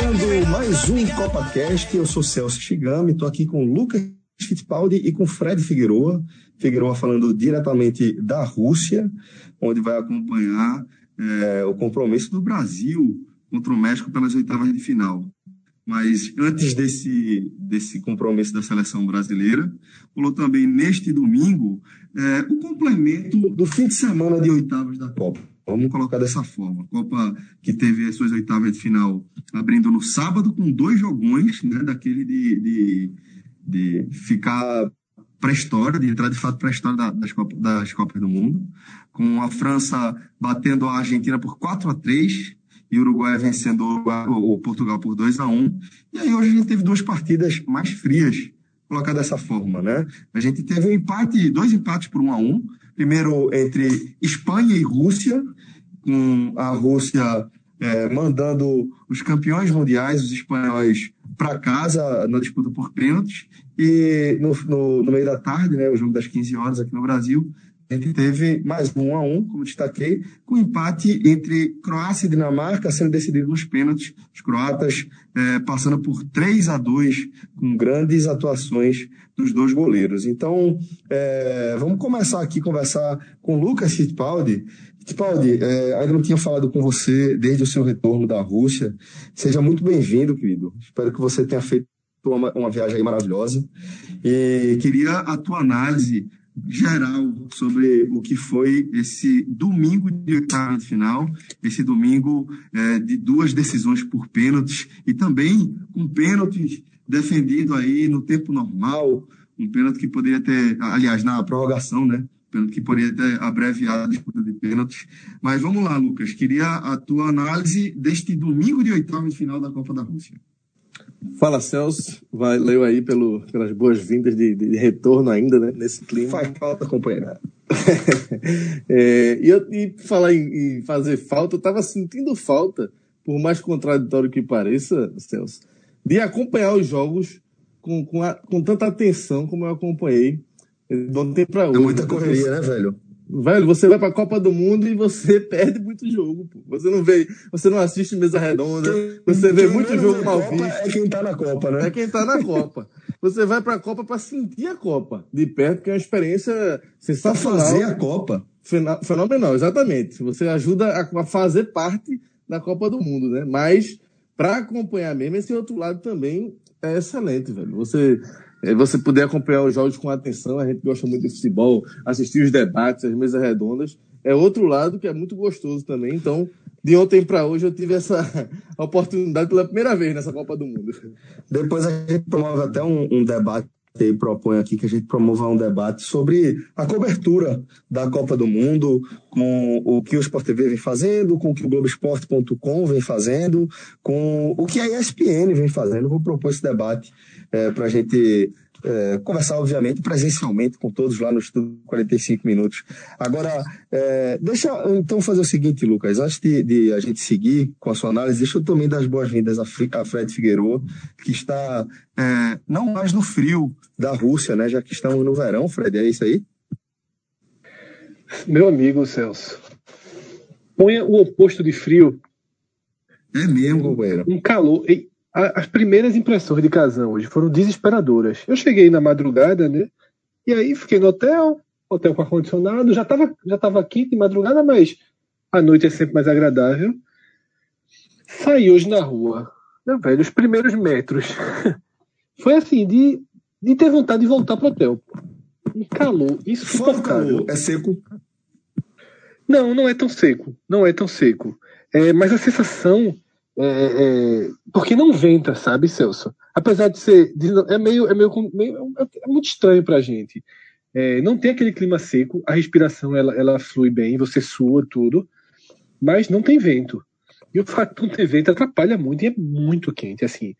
Começando mais um CopaCast, eu sou Celso Shigami, estou aqui com Lucas Fittipaldi e com Fred Figueroa. Figueroa falando diretamente da Rússia, onde vai acompanhar é, o compromisso do Brasil contra o México pelas oitavas de final. Mas antes desse, desse compromisso da seleção brasileira, rolou também neste domingo é, o complemento do fim de semana de oitavas da Copa. Vamos colocar dessa forma. Copa que teve as suas oitavas de final abrindo no sábado com dois jogões, né, daquele de, de, de ficar para a história, de entrar de fato para a história das, Copas, das Copas do Mundo, com a França batendo a Argentina por 4 a 3 e o Uruguai vencendo o Portugal por 2 a 1 E aí hoje a gente teve duas partidas mais frias, colocar dessa forma, né? A gente teve um empate, dois empates por 1 a 1 Primeiro entre Espanha e Rússia, com a Rússia é, mandando os campeões mundiais, os espanhóis, para casa na disputa por pênaltis. E no, no, no, meio da tarde, né, o jogo das 15 horas aqui no Brasil, a gente teve mais um a um, como destaquei, com empate entre Croácia e Dinamarca sendo decidido nos pênaltis. Os croatas é, passando por 3 a 2 com grandes atuações dos dois goleiros. Então, é, vamos começar aqui a conversar com Lucas Fittipaldi. Fittipaldi, é, ainda não tinha falado com você desde o seu retorno da Rússia. Seja muito bem-vindo, querido. Espero que você tenha feito uma, uma viagem maravilhosa. E queria a tua análise geral sobre o que foi esse domingo de oitava de final, esse domingo é, de duas decisões por pênaltis e também com pênaltis defendido aí no tempo normal, um pênalti que poderia ter, aliás, na prorrogação, né? Pênalti que poderia ter abreviado a disputa de pênaltis. Mas vamos lá, Lucas. Queria a tua análise deste domingo de oitava de final da Copa da Rússia. Fala, Celso. Valeu aí pelo, pelas boas-vindas de, de, retorno ainda, né? Nesse clima. Faz falta, companheiro. é, e, eu, e falar em, em, fazer falta, eu tava sentindo falta, por mais contraditório que pareça, Celso, de acompanhar os jogos com, com, a, com tanta atenção como eu acompanhei de ontem para hoje. É muita correria, né, velho? Velho, você vai pra Copa do Mundo e você perde muito jogo, pô. Você não vê, você não assiste mesa redonda, quem, você vê muito jogo mal visto. É quem tá na Copa, né? É quem tá na Copa. Você vai pra Copa pra sentir a Copa de perto, que é uma experiência sensacional. Pra fazer a Copa. Fenomenal, exatamente. Você ajuda a, fazer parte da Copa do Mundo, né? Mas para acompanhar mesmo, esse outro lado também é excelente, velho. Você você puder acompanhar os jogos com atenção, a gente gosta muito de futebol, assistir os debates, as mesas redondas, é outro lado que é muito gostoso também. Então, de ontem para hoje eu tive essa oportunidade pela primeira vez nessa Copa do Mundo. Depois a gente promove até um, um debate e propõe aqui que a gente promova um debate sobre a cobertura da Copa do Mundo, com o que o Sport TV vem fazendo, com o que o Globoesporte.com vem fazendo, com o que a ESPN vem fazendo. Vou propor esse debate é, para a gente é, conversar, obviamente, presencialmente com todos lá no Estudo 45 Minutos. Agora, é, deixa então fazer o seguinte, Lucas, antes de, de, a gente seguir com a sua análise, deixa eu também dar as boas-vindas a, a Fred Figueiredo, que está é, não mais no frio da Rússia, né, já que estamos no verão, Fred, é isso aí? Meu amigo Celso, ponha o oposto de frio. É mesmo, companheiro. Um calor as primeiras impressões de casão hoje foram desesperadoras. Eu cheguei na madrugada, né? E aí fiquei no hotel, hotel com ar-condicionado, já estava já tava quente de madrugada, mas a noite é sempre mais agradável. Saí hoje na rua, velho, os primeiros metros. Foi assim, de, de ter vontade de voltar pro hotel. Um calor, calor, é seco? Não, não é tão seco. Não é tão seco. É, mas a sensação é, é, porque não venta, sabe, Celso? Apesar de ser. É, meio, é, meio, meio, é muito estranho pra gente. É, não tem aquele clima seco, a respiração ela, ela flui bem, você sua tudo, mas não tem vento. E o fato de não ter vento atrapalha muito e é muito quente. Assim,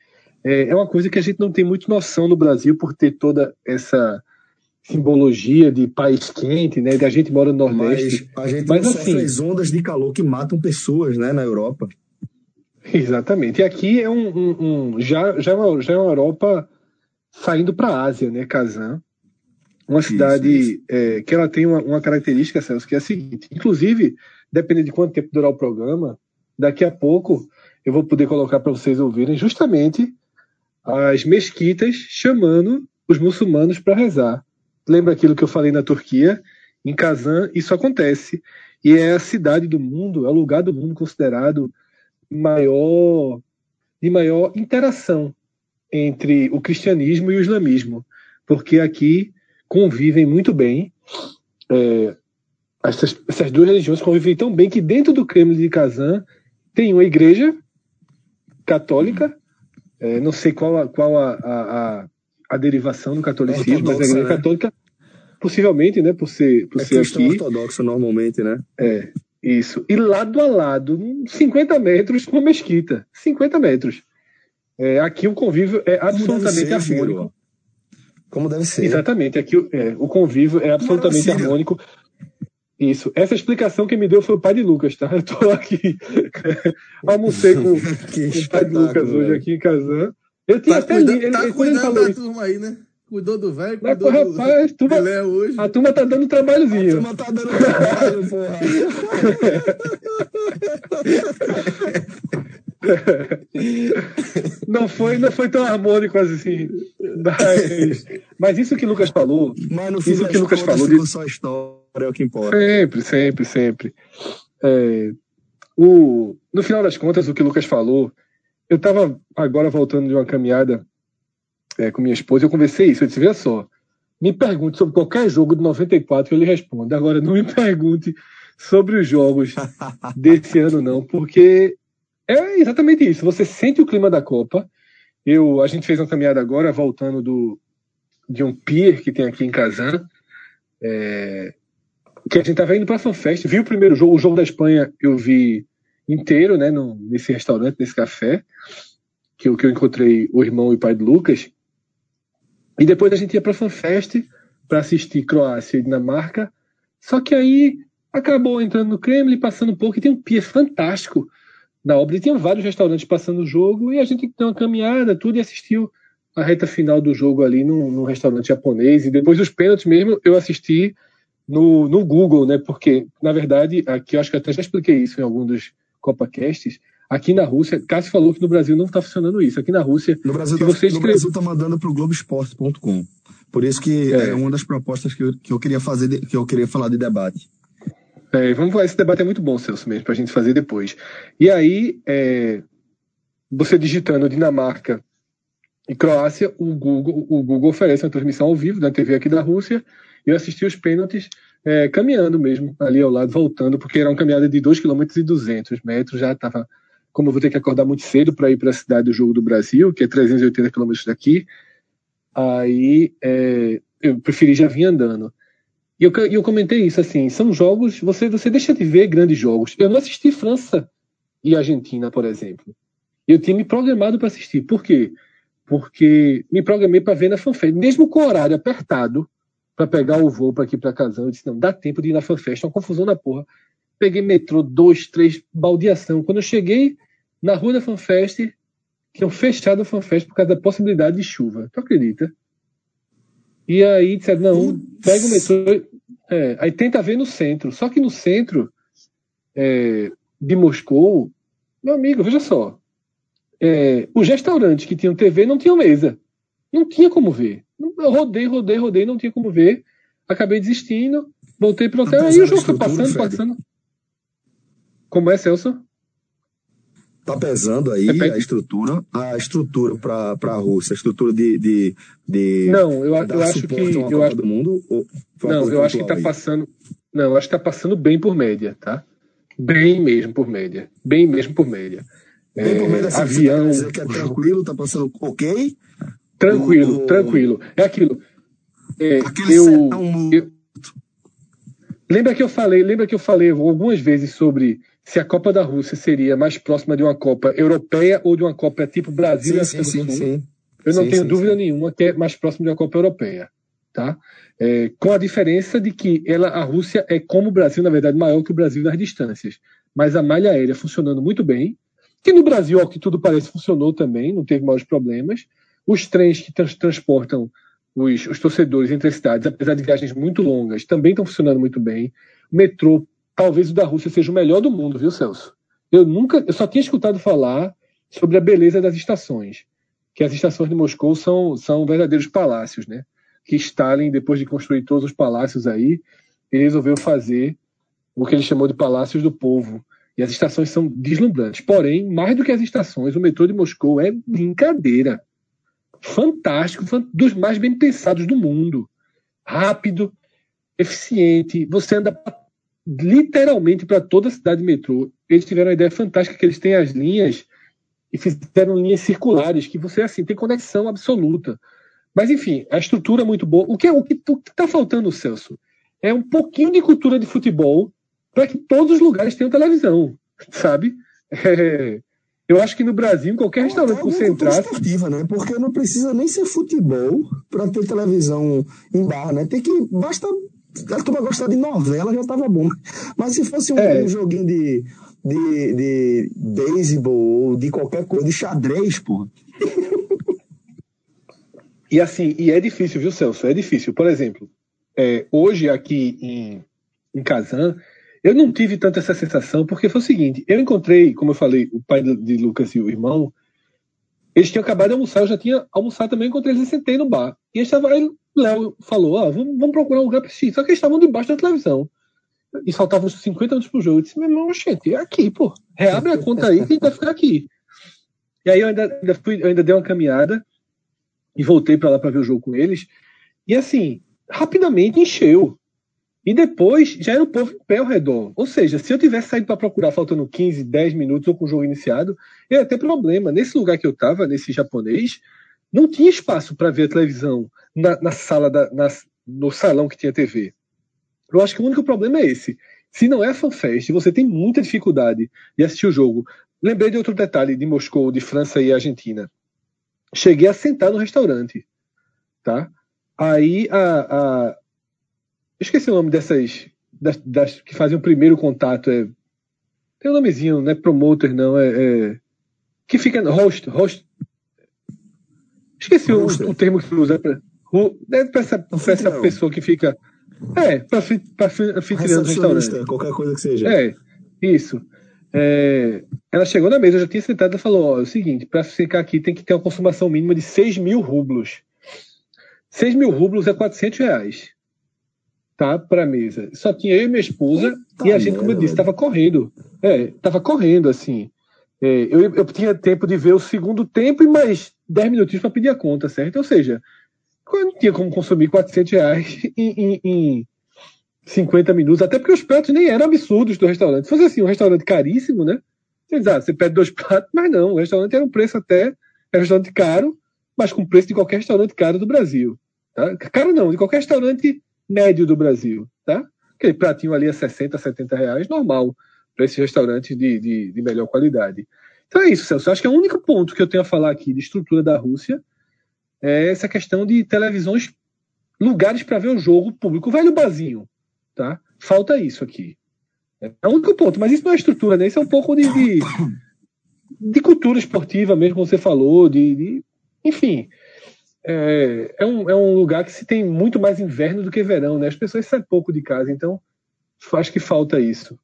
é, é uma coisa que a gente não tem muito noção no Brasil por ter toda essa simbologia de país quente, né? De a gente mora no Nordeste. Mas a gente mas, não assim, as ondas de calor que matam pessoas, né, na Europa. Exatamente. E aqui é um, um, um já, já, é uma, já é uma Europa saindo para a Ásia, né, Kazan? Uma cidade isso, isso. É, que ela tem uma, uma, característica, Celso, que é a seguinte. Inclusive, dependendo de quanto tempo durar o programa, daqui a pouco eu vou poder colocar para vocês ouvirem justamente as mesquitas chamando os muçulmanos para rezar. Lembra aquilo que eu falei na Turquia? Em Kazan, isso acontece. E é a cidade do mundo, é o lugar do mundo considerado maior, de maior interação entre o cristianismo e o islamismo, porque aqui convivem muito bem. É, essas, essas duas religiões convivem tão bem que dentro do Kremlin de Kazan tem uma igreja católica, é, não sei qual a, qual a, a, a derivação do catolicismo, mas a igreja né? católica, possivelmente, né, por ser, por é ser aqui. ortodoxo normalmente, né? É, isso. E lado a lado, 50 metros, uma mesquita. 50 metros. É, aqui o convívio é absolutamente harmônico. Como deve ser. Exatamente. Aqui é, o convívio é absolutamente harmônico. Isso. Essa explicação que me deu foi o pai de Lucas, tá? Eu tô aqui. Almocei com, com o pai de Lucas hoje velho. aqui em Kazan. Eu tinha tá até cuida, li, tá ele, cuidando da turma aí, né? Cuidou do velho, cuidou Mas, do rapaz, turma, hoje. A turma tá dando trabalhozinho. A turma tá dando trabalho, porra. não foi, não foi tão harmônico assim. Mas, mas isso que o Lucas falou. Mas no isso que Lucas falou. De... Só história é o que importa. Sempre, sempre, sempre. É, o, no final das contas, o que o Lucas falou, eu estava agora voltando de uma caminhada é, com minha esposa, eu conversei isso. Eu disse: veja só, me pergunte sobre qualquer jogo de 94 que eu lhe respondo. Agora, não me pergunte sobre os jogos desse ano, não, porque é exatamente isso. Você sente o clima da Copa. Eu, a gente fez uma caminhada agora, voltando do, de um pier que tem aqui em Kazan, é, que a gente estava indo para a FanFest, vi o primeiro jogo, o jogo da Espanha eu vi inteiro, né, no, nesse restaurante, nesse café, que eu, que eu encontrei o irmão e o pai de Lucas. E depois a gente ia para FanFest para assistir Croácia e Dinamarca. Só que aí acabou entrando no Kremlin, passando um pouco, e tem um pier fantástico na obra. E tinha vários restaurantes passando o jogo, e a gente deu uma caminhada, tudo, e assistiu a reta final do jogo ali num, num restaurante japonês. E depois dos pênaltis mesmo, eu assisti no, no Google, né? Porque, na verdade, aqui eu acho que até já expliquei isso em algum dos CopaCasts. Aqui na Rússia, Cássio falou que no Brasil não está funcionando isso. Aqui na Rússia, no Brasil, se tá, você Brasil está mandando para o Globoesporte.com. Por isso que é. é, uma das propostas que eu, que eu queria fazer, de, que eu queria falar de debate. É, vamos esse debate é muito bom, Celso, mesmo, para a gente fazer depois. E aí, é, você digitando Dinamarca e Croácia, o Google, o Google oferece uma transmissão ao vivo da TV aqui da Rússia. Eu assisti os pênaltis é, caminhando mesmo, ali ao lado, voltando, porque era uma caminhada de 2 km e 200 metros, já estava. Como eu vou ter que acordar muito cedo para ir para a cidade do Jogo do Brasil, que é 380 quilômetros daqui, aí é, eu preferi já vir andando. E eu, eu comentei isso assim: são jogos, você, você deixa de ver grandes jogos. Eu não assisti França e Argentina, por exemplo. Eu tinha me programado para assistir. Por quê? Porque me programei para ver na fanfare. Mesmo com o horário apertado, para pegar o voo para aqui para Casão. Eu disse, não, dá tempo de ir na FanFest, uma confusão da porra. Peguei metrô, dois, três, baldeação. Quando eu cheguei na rua da FanFest, tinham fechado a FanFest por causa da possibilidade de chuva. Tu acredita? E aí disseram, não, pega o metrô. É, aí tenta ver no centro. Só que no centro é, de Moscou, meu amigo, veja só. É, os restaurantes que tinham TV não tinham mesa. Não tinha como ver. Eu rodei, rodei, rodei, não tinha como ver. Acabei desistindo, voltei para o hotel, aí o jogo foi passando, Fred. passando. Como é, Celso? Tá pesando aí a estrutura, a estrutura para a Rússia, a estrutura de, de, de não, eu, eu acho que eu acho do mundo. não, eu acho que está passando, não, eu acho que tá passando bem por média, tá? Bem mesmo por média, bem mesmo por média. Bem é, por média, assim, avião, que é tranquilo, tá passando ok, Tranquilo, tranquilo. É aquilo. É, eu, eu, lembra que eu falei, lembra que eu falei algumas vezes sobre se a Copa da Rússia seria mais próxima de uma Copa europeia ou de uma Copa tipo Brasil sim, sim, sim, sim, Eu não sim, tenho sim, dúvida nenhuma que é mais próximo de uma Copa europeia, tá? É, com a diferença de que ela, a Rússia é como o Brasil, na verdade, maior que o Brasil nas distâncias, mas a malha aérea funcionando muito bem, que no Brasil, ao que tudo parece, funcionou também, não teve maiores problemas. Os trens que trans transportam os, os, torcedores entre as cidades, apesar de viagens muito longas, também estão funcionando muito bem. O metrô, talvez o da Rússia seja o melhor do mundo, viu, Celso? Eu nunca, eu só tinha escutado falar sobre a beleza das estações, que as estações de Moscou são, são verdadeiros palácios, né? Que Stalin, depois de construir todos os palácios aí, ele resolveu fazer o que ele chamou de palácios do povo. E as estações são deslumbrantes. Porém, mais do que as estações, o metrô de Moscou é brincadeira. Fantástico, dos mais bem pensados do mundo. Rápido, eficiente. Você anda literalmente para toda a cidade de metrô. Eles tiveram uma ideia fantástica que eles têm as linhas e fizeram linhas circulares que você assim tem conexão absoluta. Mas enfim, a estrutura é muito boa. O que é o que está faltando, Celso? É um pouquinho de cultura de futebol para que todos os lugares tenham televisão, sabe? É, eu acho que no Brasil, em qualquer restaurante que você entrar. esportiva, né? Porque não precisa nem ser futebol para ter televisão em bar, né? Tem que. Basta. A turma gostar de novela já tava bom. Mas se fosse um, é. um joguinho de, de, de beisebol ou de qualquer coisa, de xadrez, pô. E assim, e é difícil, viu, Celso? É difícil. Por exemplo, é, hoje aqui em, em Kazan, eu não tive tanto essa sensação, porque foi o seguinte: eu encontrei, como eu falei, o pai de Lucas e o irmão, eles tinham acabado de almoçar, eu já tinha almoçado também, encontrei eles e sentei no bar. E eles estavam, Léo falou: ah, vamos, vamos, procurar um lugar para assistir. Só que eles estavam debaixo da televisão. E faltavam 50 minutos pro jogo. Eu disse: meu irmão, gente, é aqui, pô. Reabre a conta aí que a gente vai ficar aqui. E aí eu ainda, ainda, fui, eu ainda dei uma caminhada e voltei para lá para ver o jogo com eles. E assim, rapidamente encheu. E depois já era o povo em pé ao redor. Ou seja, se eu tivesse saído para procurar faltando 15, 10 minutos ou com o jogo iniciado, eu ia ter problema. Nesse lugar que eu estava, nesse japonês, não tinha espaço para ver a televisão na, na sala, da, na, no salão que tinha TV. Eu acho que o único problema é esse. Se não é FanFest, você tem muita dificuldade de assistir o jogo. Lembrei de outro detalhe de Moscou, de França e Argentina. Cheguei a sentar no restaurante, tá? Aí a, a esqueci o nome dessas. Das, das, que fazem o primeiro contato. É, tem um nomezinho, não é promoter, não. É, é que fica. Host. host esqueci o, o, termo que usa. Pra, pra, essa, pra essa pessoa que fica. É, pra, pra anfitriã do restaurante. Qualquer coisa que seja. É, isso. É, ela chegou na mesa, eu já tinha sentado e falou: Ó, é o seguinte, para ficar aqui tem que ter uma consumação mínima de 6 mil rublos. 6 mil rublos é 400 reais tá, para mesa. Só tinha eu e minha esposa Eita e a gente, como eu disse, estava correndo. É, estava correndo assim. É, eu, eu tinha tempo de ver o segundo tempo e mais 10 minutinhos para pedir a conta, certo? Ou seja, não tinha como consumir 400 reais em, em, em 50 minutos, até porque os pratos nem eram absurdos do restaurante. Se fosse assim, um restaurante caríssimo, né? Você, diz, ah, você pede dois pratos, mas não, o restaurante era um preço até, era um restaurante caro, mas com preço de qualquer restaurante caro do Brasil. Tá? Caro não, de qualquer restaurante médio do Brasil, tá? Aquele pratinho ali a 60, 70 reais, normal para esse restaurante de, de, de, melhor qualidade. Então é isso, Celso. Acho que é o único ponto que eu tenho a falar aqui de estrutura da Rússia é essa questão de televisões, lugares para ver o jogo público. Velho bazinho, tá? Falta isso aqui. É o único ponto, mas isso não é estrutura, né? Isso é um pouco de, de, de cultura esportiva mesmo, como você falou, de, de enfim, é, é, um, é um lugar que se tem muito mais inverno do que verão, né? As pessoas saem pouco de casa, então acho que falta isso.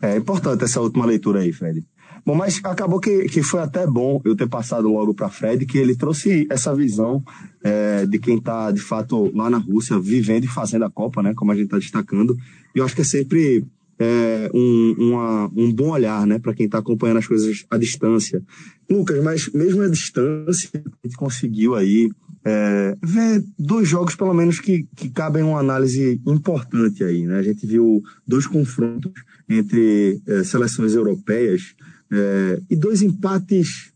É importante essa última leitura aí, Fred. Bom, mas acabou que, que foi até bom eu ter passado logo para Fred, que ele trouxe essa visão é, de quem está, de fato, lá na Rússia, vivendo e fazendo a Copa, né? Como a gente está destacando. E eu acho que é sempre é, um, uma, um bom olhar, né, para quem está acompanhando as coisas à distância. Lucas, mas mesmo à distância, a gente conseguiu aí é, ver dois jogos, pelo menos, que, que cabem uma análise importante aí, né? A gente viu dois confrontos entre é, seleções europeias é, e dois empates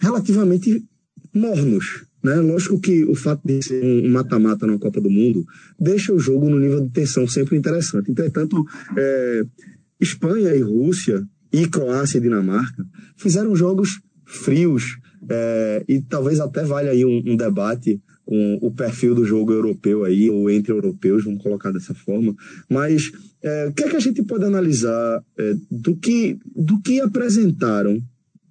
relativamente mornos, né? Lógico que o fato de ser um mata-mata na Copa do Mundo deixa o jogo no nível de tensão sempre interessante. Entretanto, é, Espanha e Rússia, e Croácia e Dinamarca, fizeram jogos frios, é, e talvez até valha aí um, um, debate com o perfil do jogo europeu aí, ou entre europeus, vamos colocar dessa forma. Mas é, o que é que a gente pode analisar é, do, que, do que apresentaram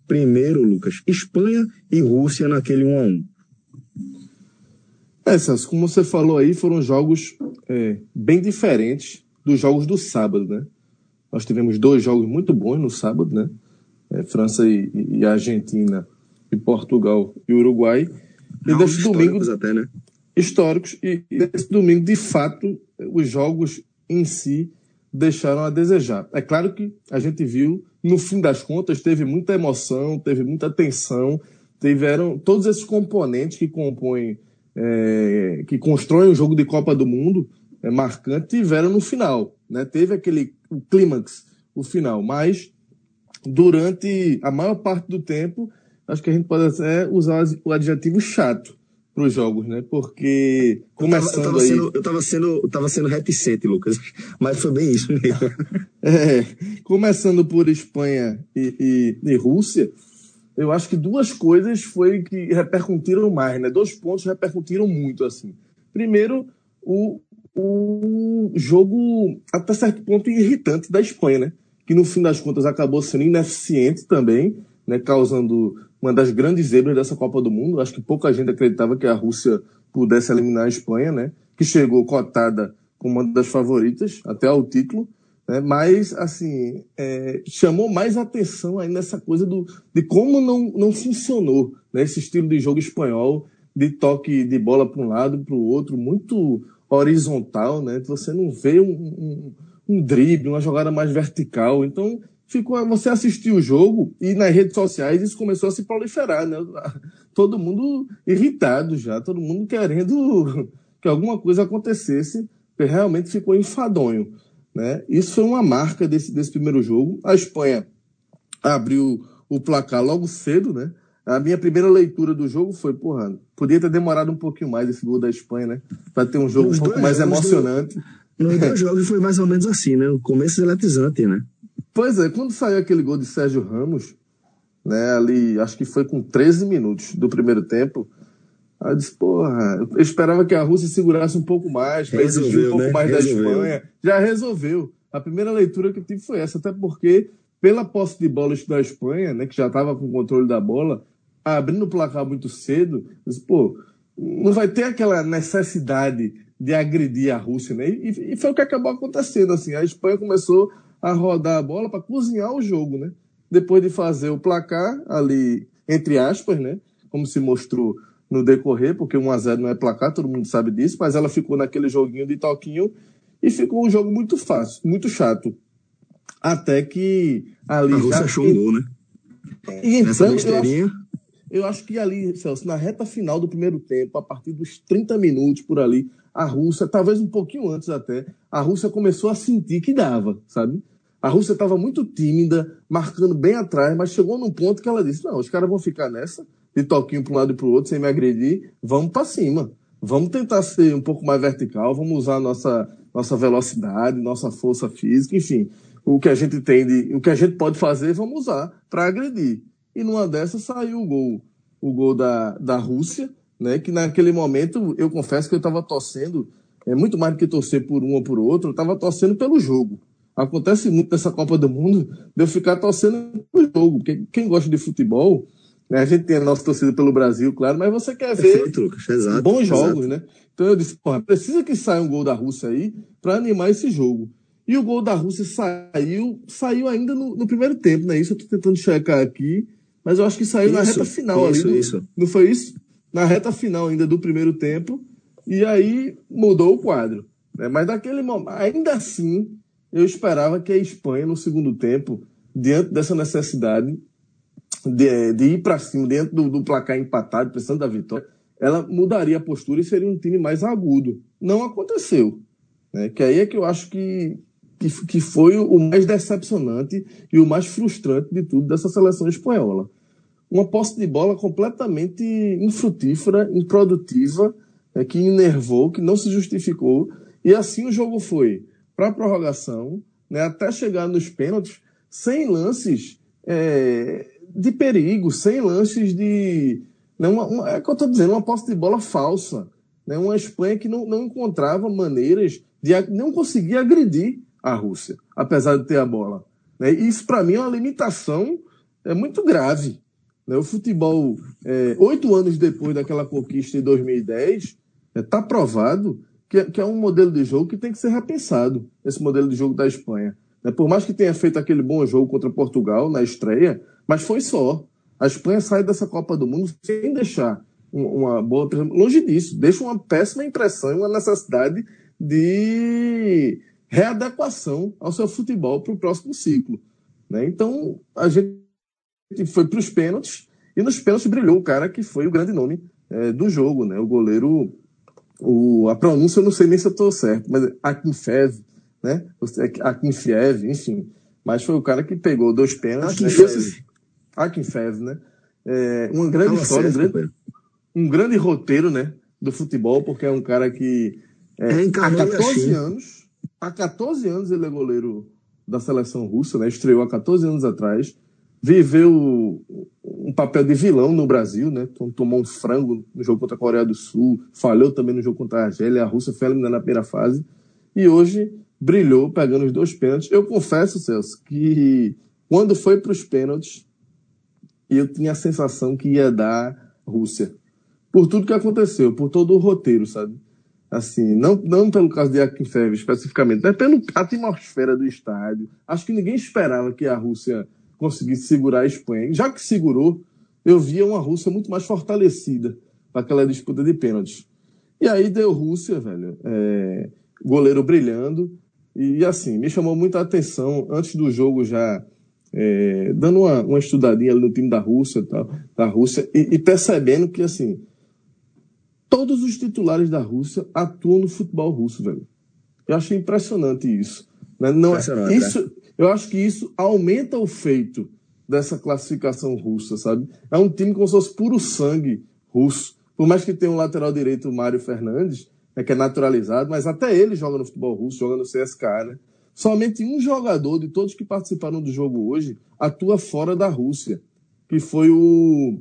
primeiro, Lucas, Espanha e Rússia naquele 1 a 1 é, Celso, como você falou aí, foram jogos é, bem diferentes dos jogos do sábado, né? Nós tivemos dois jogos muito bons no sábado, né? É, França e, e, Argentina, e Portugal e Uruguai. E Não, desse domingo. até, né? Históricos. E, e desse domingo, de fato, os jogos em si deixaram a desejar. É claro que a gente viu, no fim das contas, teve muita emoção, teve muita tensão, tiveram todos esses componentes que compõem, é, que constroem o jogo de Copa do Mundo é, marcante, tiveram no final. Né? Teve aquele o clímax, o final, mas durante a maior parte do tempo, acho que a gente pode até usar o adjetivo chato para os jogos, né? Porque começando eu tava, eu tava aí... Sendo, eu estava sendo, eu tava sendo reticente, Lucas, mas foi bem isso mesmo. é, começando por Espanha e, e, e, Rússia, eu acho que duas coisas foi que repercutiram mais, né? Dois pontos repercutiram muito, assim. Primeiro, o, o jogo até certo ponto irritante da Espanha, né? Que no fim das contas acabou sendo ineficiente também, né? Causando uma das grandes zebras dessa Copa do Mundo. Acho que pouca gente acreditava que a Rússia pudesse eliminar a Espanha, né? Que chegou cotada como uma das favoritas até ao título. Né? Mas, assim, é, chamou mais atenção aí nessa coisa do, de como não, não funcionou né? esse estilo de jogo espanhol, de toque de bola para um lado para o outro, muito horizontal, né? Você não vê um, um, um drible, uma jogada mais vertical. Então, ficou você assistiu o jogo e nas redes sociais isso começou a se proliferar, né? Todo mundo irritado já, todo mundo querendo que alguma coisa acontecesse, porque realmente ficou enfadonho, né? Isso foi uma marca desse, desse primeiro jogo. A Espanha abriu o placar logo cedo, né? A minha primeira leitura do jogo foi, porra, podia ter demorado um pouquinho mais esse gol da Espanha, né? Para ter um jogo Nos um pouco mais emocionante. Do, nos dois jogos foi mais ou menos assim, né? O começo eletrizante, né? Pois é, quando saiu aquele gol de Sérgio Ramos, né, ali, acho que foi com 13 minutos do primeiro tempo, eu disse, porra, eu esperava que a Rússia segurasse um pouco mais, para exigir um pouco né? mais resolveu. da Espanha. Já resolveu. A primeira leitura que eu tive foi essa, até porque, pela posse de bola da Espanha, né, que já estava com o controle da bola, abrindo o placar muito cedo, eu disse, pô, não vai ter aquela necessidade de agredir a Rússia, né? E, e foi o que acabou acontecendo, assim. A Espanha começou a rodar a bola para cozinhar o jogo, né? Depois de fazer o placar ali, entre aspas, né? Como se mostrou no decorrer, porque 1 a 0 não é placar, todo mundo sabe disso, mas ela ficou naquele joguinho de toquinho e ficou um jogo muito fácil, muito chato. Até que ali. A Rússia já... achou um gol, né? E então, eu acho, eu acho que ali, Celso, na reta final do primeiro tempo, a partir dos 30 minutos por ali, a Rússia, talvez um pouquinho antes até, a Rússia começou a sentir que dava, sabe? A Rússia estava muito tímida, marcando bem atrás, mas chegou num ponto que ela disse: não, os caras vão ficar nessa, de toquinho para um lado e para o outro, sem me agredir, vamos para cima. Vamos tentar ser um pouco mais vertical, vamos usar nossa, nossa velocidade, nossa força física, enfim. O que a gente tem de, o que a gente pode fazer, vamos usar para agredir. E numa dessas saiu o gol, o gol da, da Rússia, né? Que naquele momento eu confesso que eu estava torcendo, é muito mais do que torcer por um ou por outro, eu estava torcendo pelo jogo. Acontece muito nessa Copa do Mundo de eu ficar torcendo pelo jogo, porque quem gosta de futebol, né, a gente tem a nossa torcida pelo Brasil, claro, mas você quer ver Perfeito, Lucas, exato, bons jogos, exato. né? Então eu disse, porra, precisa que saia um gol da Rússia aí para animar esse jogo. E o gol da Rússia saiu, saiu ainda no, no primeiro tempo, né? Isso eu tô tentando checar aqui, mas eu acho que saiu isso, na reta final isso, ali. Isso. Não foi isso? Na reta final ainda do primeiro tempo, e aí mudou o quadro. Né? Mas daquele momento, ainda assim, eu esperava que a Espanha, no segundo tempo, diante dessa necessidade de, de ir para cima, dentro do, do, placar empatado, precisando da vitória, ela mudaria a postura e seria um time mais agudo. Não aconteceu. Né? Que aí é que eu acho que, que, que foi o mais decepcionante e o mais frustrante de tudo dessa seleção espanhola. Uma posse de bola completamente infrutífera, improdutiva, é, que enervou, que não se justificou. E assim o jogo foi para a prorrogação, né, até chegar nos pênaltis, sem lances é, de perigo, sem lances de. Né, uma, uma, é o que eu estou dizendo, uma posse de bola falsa. Né, uma Espanha que não, não encontrava maneiras de. não conseguia agredir a Rússia, apesar de ter a bola. Né, isso, para mim, é uma limitação é muito grave. Né, o futebol, é, oito anos depois daquela conquista em 2010, está é, provado que, que é um modelo de jogo que tem que ser repensado, esse modelo de jogo da Espanha. Né? Por mais que tenha feito aquele bom jogo contra Portugal na estreia, mas foi só. A Espanha sai dessa Copa do Mundo sem deixar uma boa. Longe disso, deixa uma péssima impressão e uma necessidade de readequação ao seu futebol para o próximo ciclo. Né? Então, a gente foi para os pênaltis e nos pênaltis brilhou o cara que foi o grande nome é, do jogo, né? o goleiro. O, a pronúncia eu não sei nem se eu estou certo, mas Akinfev, né? Akinfev, enfim. Mas foi o cara que pegou dois pênaltis. Akinfev, né? Akinfev né? É, uma grande história, um grande, um grande roteiro, né? Do futebol, porque é um cara que é, é há 14 assim. anos, há 14 anos ele é goleiro da seleção russa, né? Estreou há 14 anos atrás. Viveu um papel de vilão no Brasil, né? Tomou um frango no jogo contra a Coreia do Sul, falhou também no jogo contra a Argélia, a Rússia foi eliminada na primeira fase. E hoje brilhou pegando os dois pênaltis. Eu confesso, Celso, que quando foi para os pênaltis, eu tinha a sensação que ia dar Rússia. Por tudo que aconteceu, por todo o roteiro, sabe? Assim, não, não pelo caso de Akinfev especificamente, mas pela atmosfera do estádio. Acho que ninguém esperava que a Rússia conseguisse segurar a Espanha. Já que segurou, eu via uma Rússia muito mais fortalecida para aquela disputa de pênaltis. E aí deu Rússia, velho. É, goleiro brilhando. E assim, me chamou muita atenção antes do jogo já. É, dando uma, uma estudadinha no time da Rússia, tal, da Rússia e, e percebendo que assim todos os titulares da Rússia atuam no futebol russo, velho. Eu achei impressionante isso. Né? Não, é- impressionante, isso né? Eu acho que isso aumenta o feito dessa classificação russa, sabe? É um time com seus puro sangue russo. Por mais que tenha um lateral direito, o Mário Fernandes, né, que é naturalizado, mas até ele joga no futebol russo, joga no CSK, né? Somente um jogador de todos que participaram do jogo hoje atua fora da Rússia, que foi o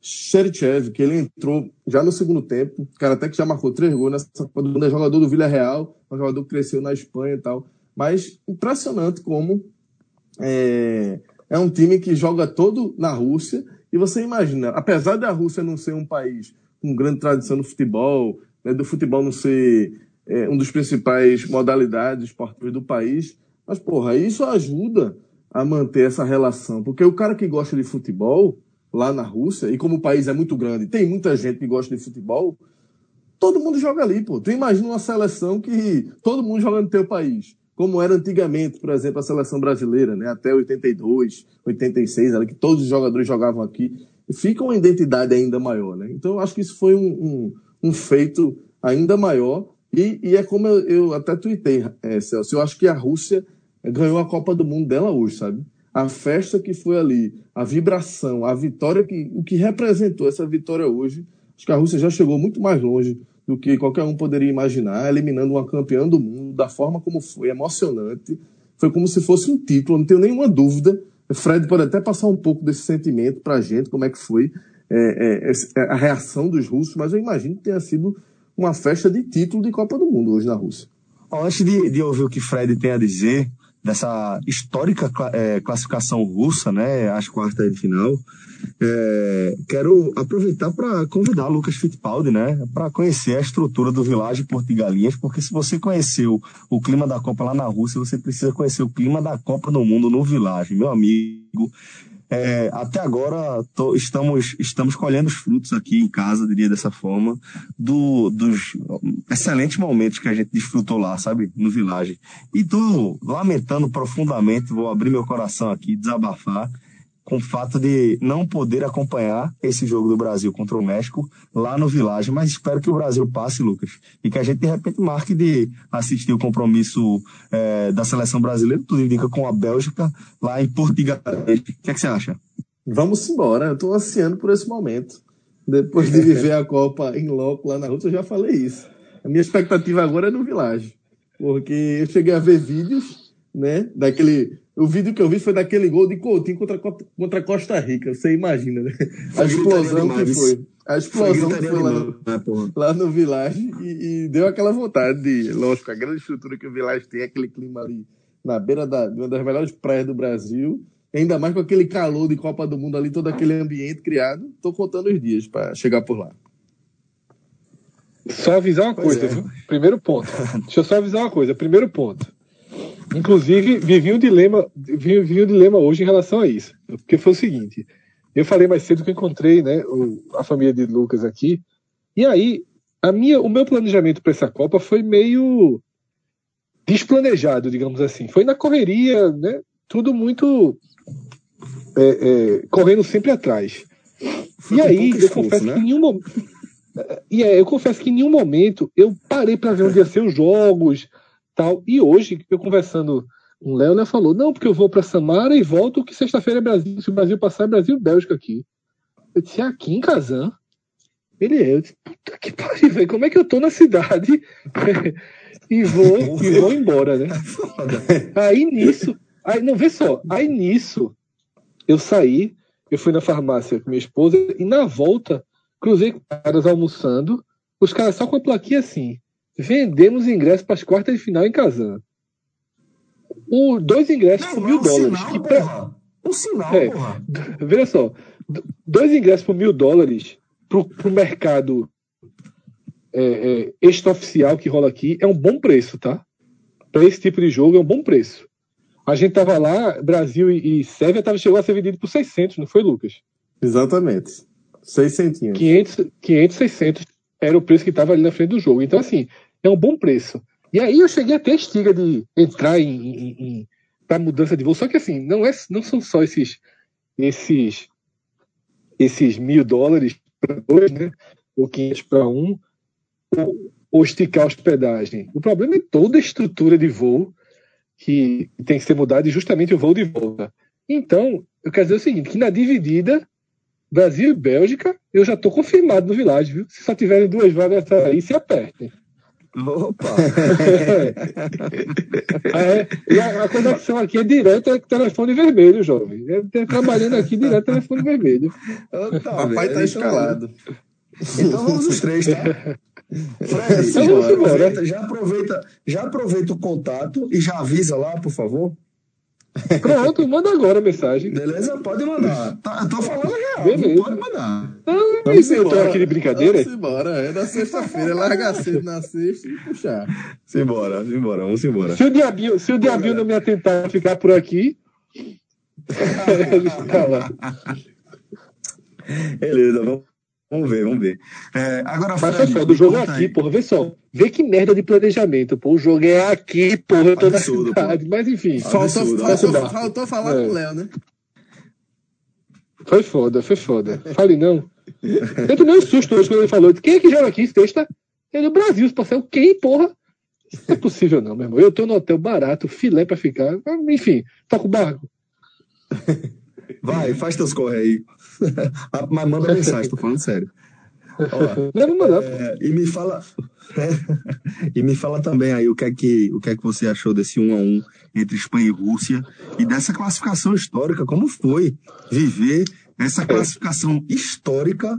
Cherchev, que ele entrou já no segundo tempo, cara até que já marcou três gols nessa Copa do Mundo, é jogador do Villarreal, um jogador que cresceu na Espanha e tal. Mas impressionante como é, é um time que joga todo na Rússia. E você imagina, apesar da Rússia não ser um país com grande tradição no futebol, né, do futebol não ser é, um dos principais modalidades esportivas do país, mas, porra, isso ajuda a manter essa relação. Porque o cara que gosta de futebol, lá na Rússia, e como o país é muito grande, tem muita gente que gosta de futebol, todo mundo joga ali, pô. Tu imagina uma seleção que todo mundo joga no teu país, como era antigamente, por exemplo, a seleção brasileira, né? Até 82, 86, era que todos os jogadores jogavam aqui. Fica uma identidade ainda maior, né? Então, eu acho que isso foi um, um, um feito ainda maior. E, e é como eu, eu até tuitei, é, Celso, eu acho que a Rússia ganhou a Copa do Mundo dela hoje, sabe? a festa que foi ali, a vibração, a vitória que o que representou essa vitória hoje, acho que a Rússia já chegou muito mais longe do que qualquer um poderia imaginar, eliminando uma campeã do mundo da forma como foi, emocionante. Foi como se fosse um título, não tenho nenhuma dúvida. Fred pode até passar um pouco desse sentimento para a gente, como é que foi é, é, é, a reação dos russos, mas eu imagino que tenha sido uma festa de título de Copa do Mundo hoje na Rússia. Antes de, de ouvir o que Fred tem a dizer, dessa histórica é, classificação russa, né, às quartas de final. É, quero aproveitar para convidar Lucas Fittipaldi, né, para conhecer a estrutura do Village Porto Galinhas, porque se você conheceu o clima da Copa lá na Rússia, você precisa conhecer o clima da Copa no Mundo no Village, meu amigo. É, até agora tô, estamos, estamos colhendo os frutos aqui em casa, diria dessa forma, do, dos excelentes momentos que a gente desfrutou lá, sabe? No Village. E tô lamentando profundamente, vou abrir meu coração aqui, desabafar, com o fato de não poder acompanhar esse jogo do Brasil contra o México lá no Village, mas espero que o Brasil passe, Lucas, e que a gente de repente marque de assistir o compromisso é, da seleção brasileira, tudo indica com a Bélgica lá em Portugal. O que, é que você acha? Vamos embora, eu estou ansiando por esse momento. Depois de viver a Copa em loco lá na Rússia, eu já falei isso. A minha expectativa agora é no Village, porque eu cheguei a ver vídeos, né, daquele o vídeo que eu vi foi daquele gol de Coutinho contra, contra Costa Rica. Você imagina, né? A explosão que foi. A explosão que foi lá no, né, lá no Village e, e, deu aquela vontade de. Lógico, a grande estrutura que o Village tem, aquele clima ali na beira da, de uma das melhores praias do Brasil. Ainda mais com aquele calor de Copa do Mundo ali, todo aquele ambiente criado. Tô contando os dias para chegar por lá. Só avisar uma coisa, é. primeiro ponto. Deixa eu só avisar uma coisa. Primeiro ponto Inclusive, vivi um dilema, vivi um dilema hoje em relação a isso. Porque foi o seguinte: eu falei mais cedo que eu encontrei né, o, a família de Lucas aqui. E aí, a minha, o meu planejamento para essa Copa foi meio desplanejado, digamos assim. Foi na correria, né? Tudo muito é, é, correndo sempre atrás. Foi e aí, eu confesso né? que em nenhum momento. E é, eu confesso que em nenhum momento eu parei para ver onde ia ser os jogos, tal. E hoje, eu conversando com o Léo, Léo falou: não, porque eu vou para Samara e volto, que sexta-feira é Brasil. Se o Brasil passar, é Brasil e Bélgica aqui. Eu disse: é aqui em Kazan? Ele é. Eu disse: puta que pariu, velho, como é que eu tô na cidade e vou, e vou embora, né? aí nisso, aí, não, vê só, aí nisso, eu saí, eu fui na farmácia com minha esposa e na volta cruzei com caras almoçando, os caras só com a plaquinha assim: vendemos ingressos para as quartas de final em Kazan. O, dois ingressos não, por mil é um dólares. Sinal, que pra... Um sinal, é, porra. Veja só, dois ingressos por mil dólares para o mercado é, é, extraoficial que rola aqui é um bom preço, tá? Para esse tipo de jogo é um bom preço. A gente tava lá, Brasil e, e Sérvia tava, chegou a ser vendido por 600, não foi, Lucas? Exatamente. 600. 500, 500 600 era o preço que estava ali na frente do jogo. Então, assim, é um bom preço. E aí eu cheguei até a estiga de entrar em, em, em para mudança de voo. Só que, assim, não, é, não são só esses, esses, esses mil dólares para dois, né? Ou 500 para um, ou, ou esticar a hospedagem. O problema é toda a estrutura de voo que tem que ser mudada e justamente o voo de volta. Então, eu quero dizer o seguinte, que na dividida, Brasil e Bélgica, eu já estou confirmado no Village, viu? Se só tiverem duas vagas aí, se apertem. Opa! é, e a, a, conexão aqui é direta é telefone vermelho, jovem. É, trabalhando aqui direto telefone vermelho. Tá, Papai tá escalado. Então vamos os três, tá? Fred, então, aproveita, já, aproveita, já aproveita o contato e já avisa lá, por favor. Pronto, manda agora a mensagem. Beleza? Pode mandar. Tá, tô falando real. Beleza. Pode mandar. Não, vamos eu tô aqui de brincadeira. Vamos embora. É na sexta-feira, largar cedo na sexta e puxar. Simbora, simbora, vamos embora. Se o Diabinho, se o Diabinho não me atentar ficar por aqui. Beleza, vamos. Vamos ver, vamos ver. É, agora, Mas Fred, só, do jogo é aqui, porra. Vê só. Vê que merda de planejamento, pô. O jogo é aqui, porra. Eu tô Absurdo, na cidade. Pô. Mas enfim. Faltou, faltou, faltou falar é. com o Léo, né? Foi foda, foi foda. Fale não. Eu tomei um susto hoje quando ele falou. Quem é que joga aqui, sexta? É do Brasil, se passar o quem, porra? Não é possível não, meu irmão. Eu tô no hotel barato, filé pra ficar. Enfim, toca o barco. Vai, faz teus corre aí. Mas manda mensagem, tô falando sério. Ó, mandar. É, e me fala. e me fala também aí o que, é que, o que é que você achou desse 1 a 1 entre Espanha e Rússia e dessa classificação histórica. Como foi viver essa classificação histórica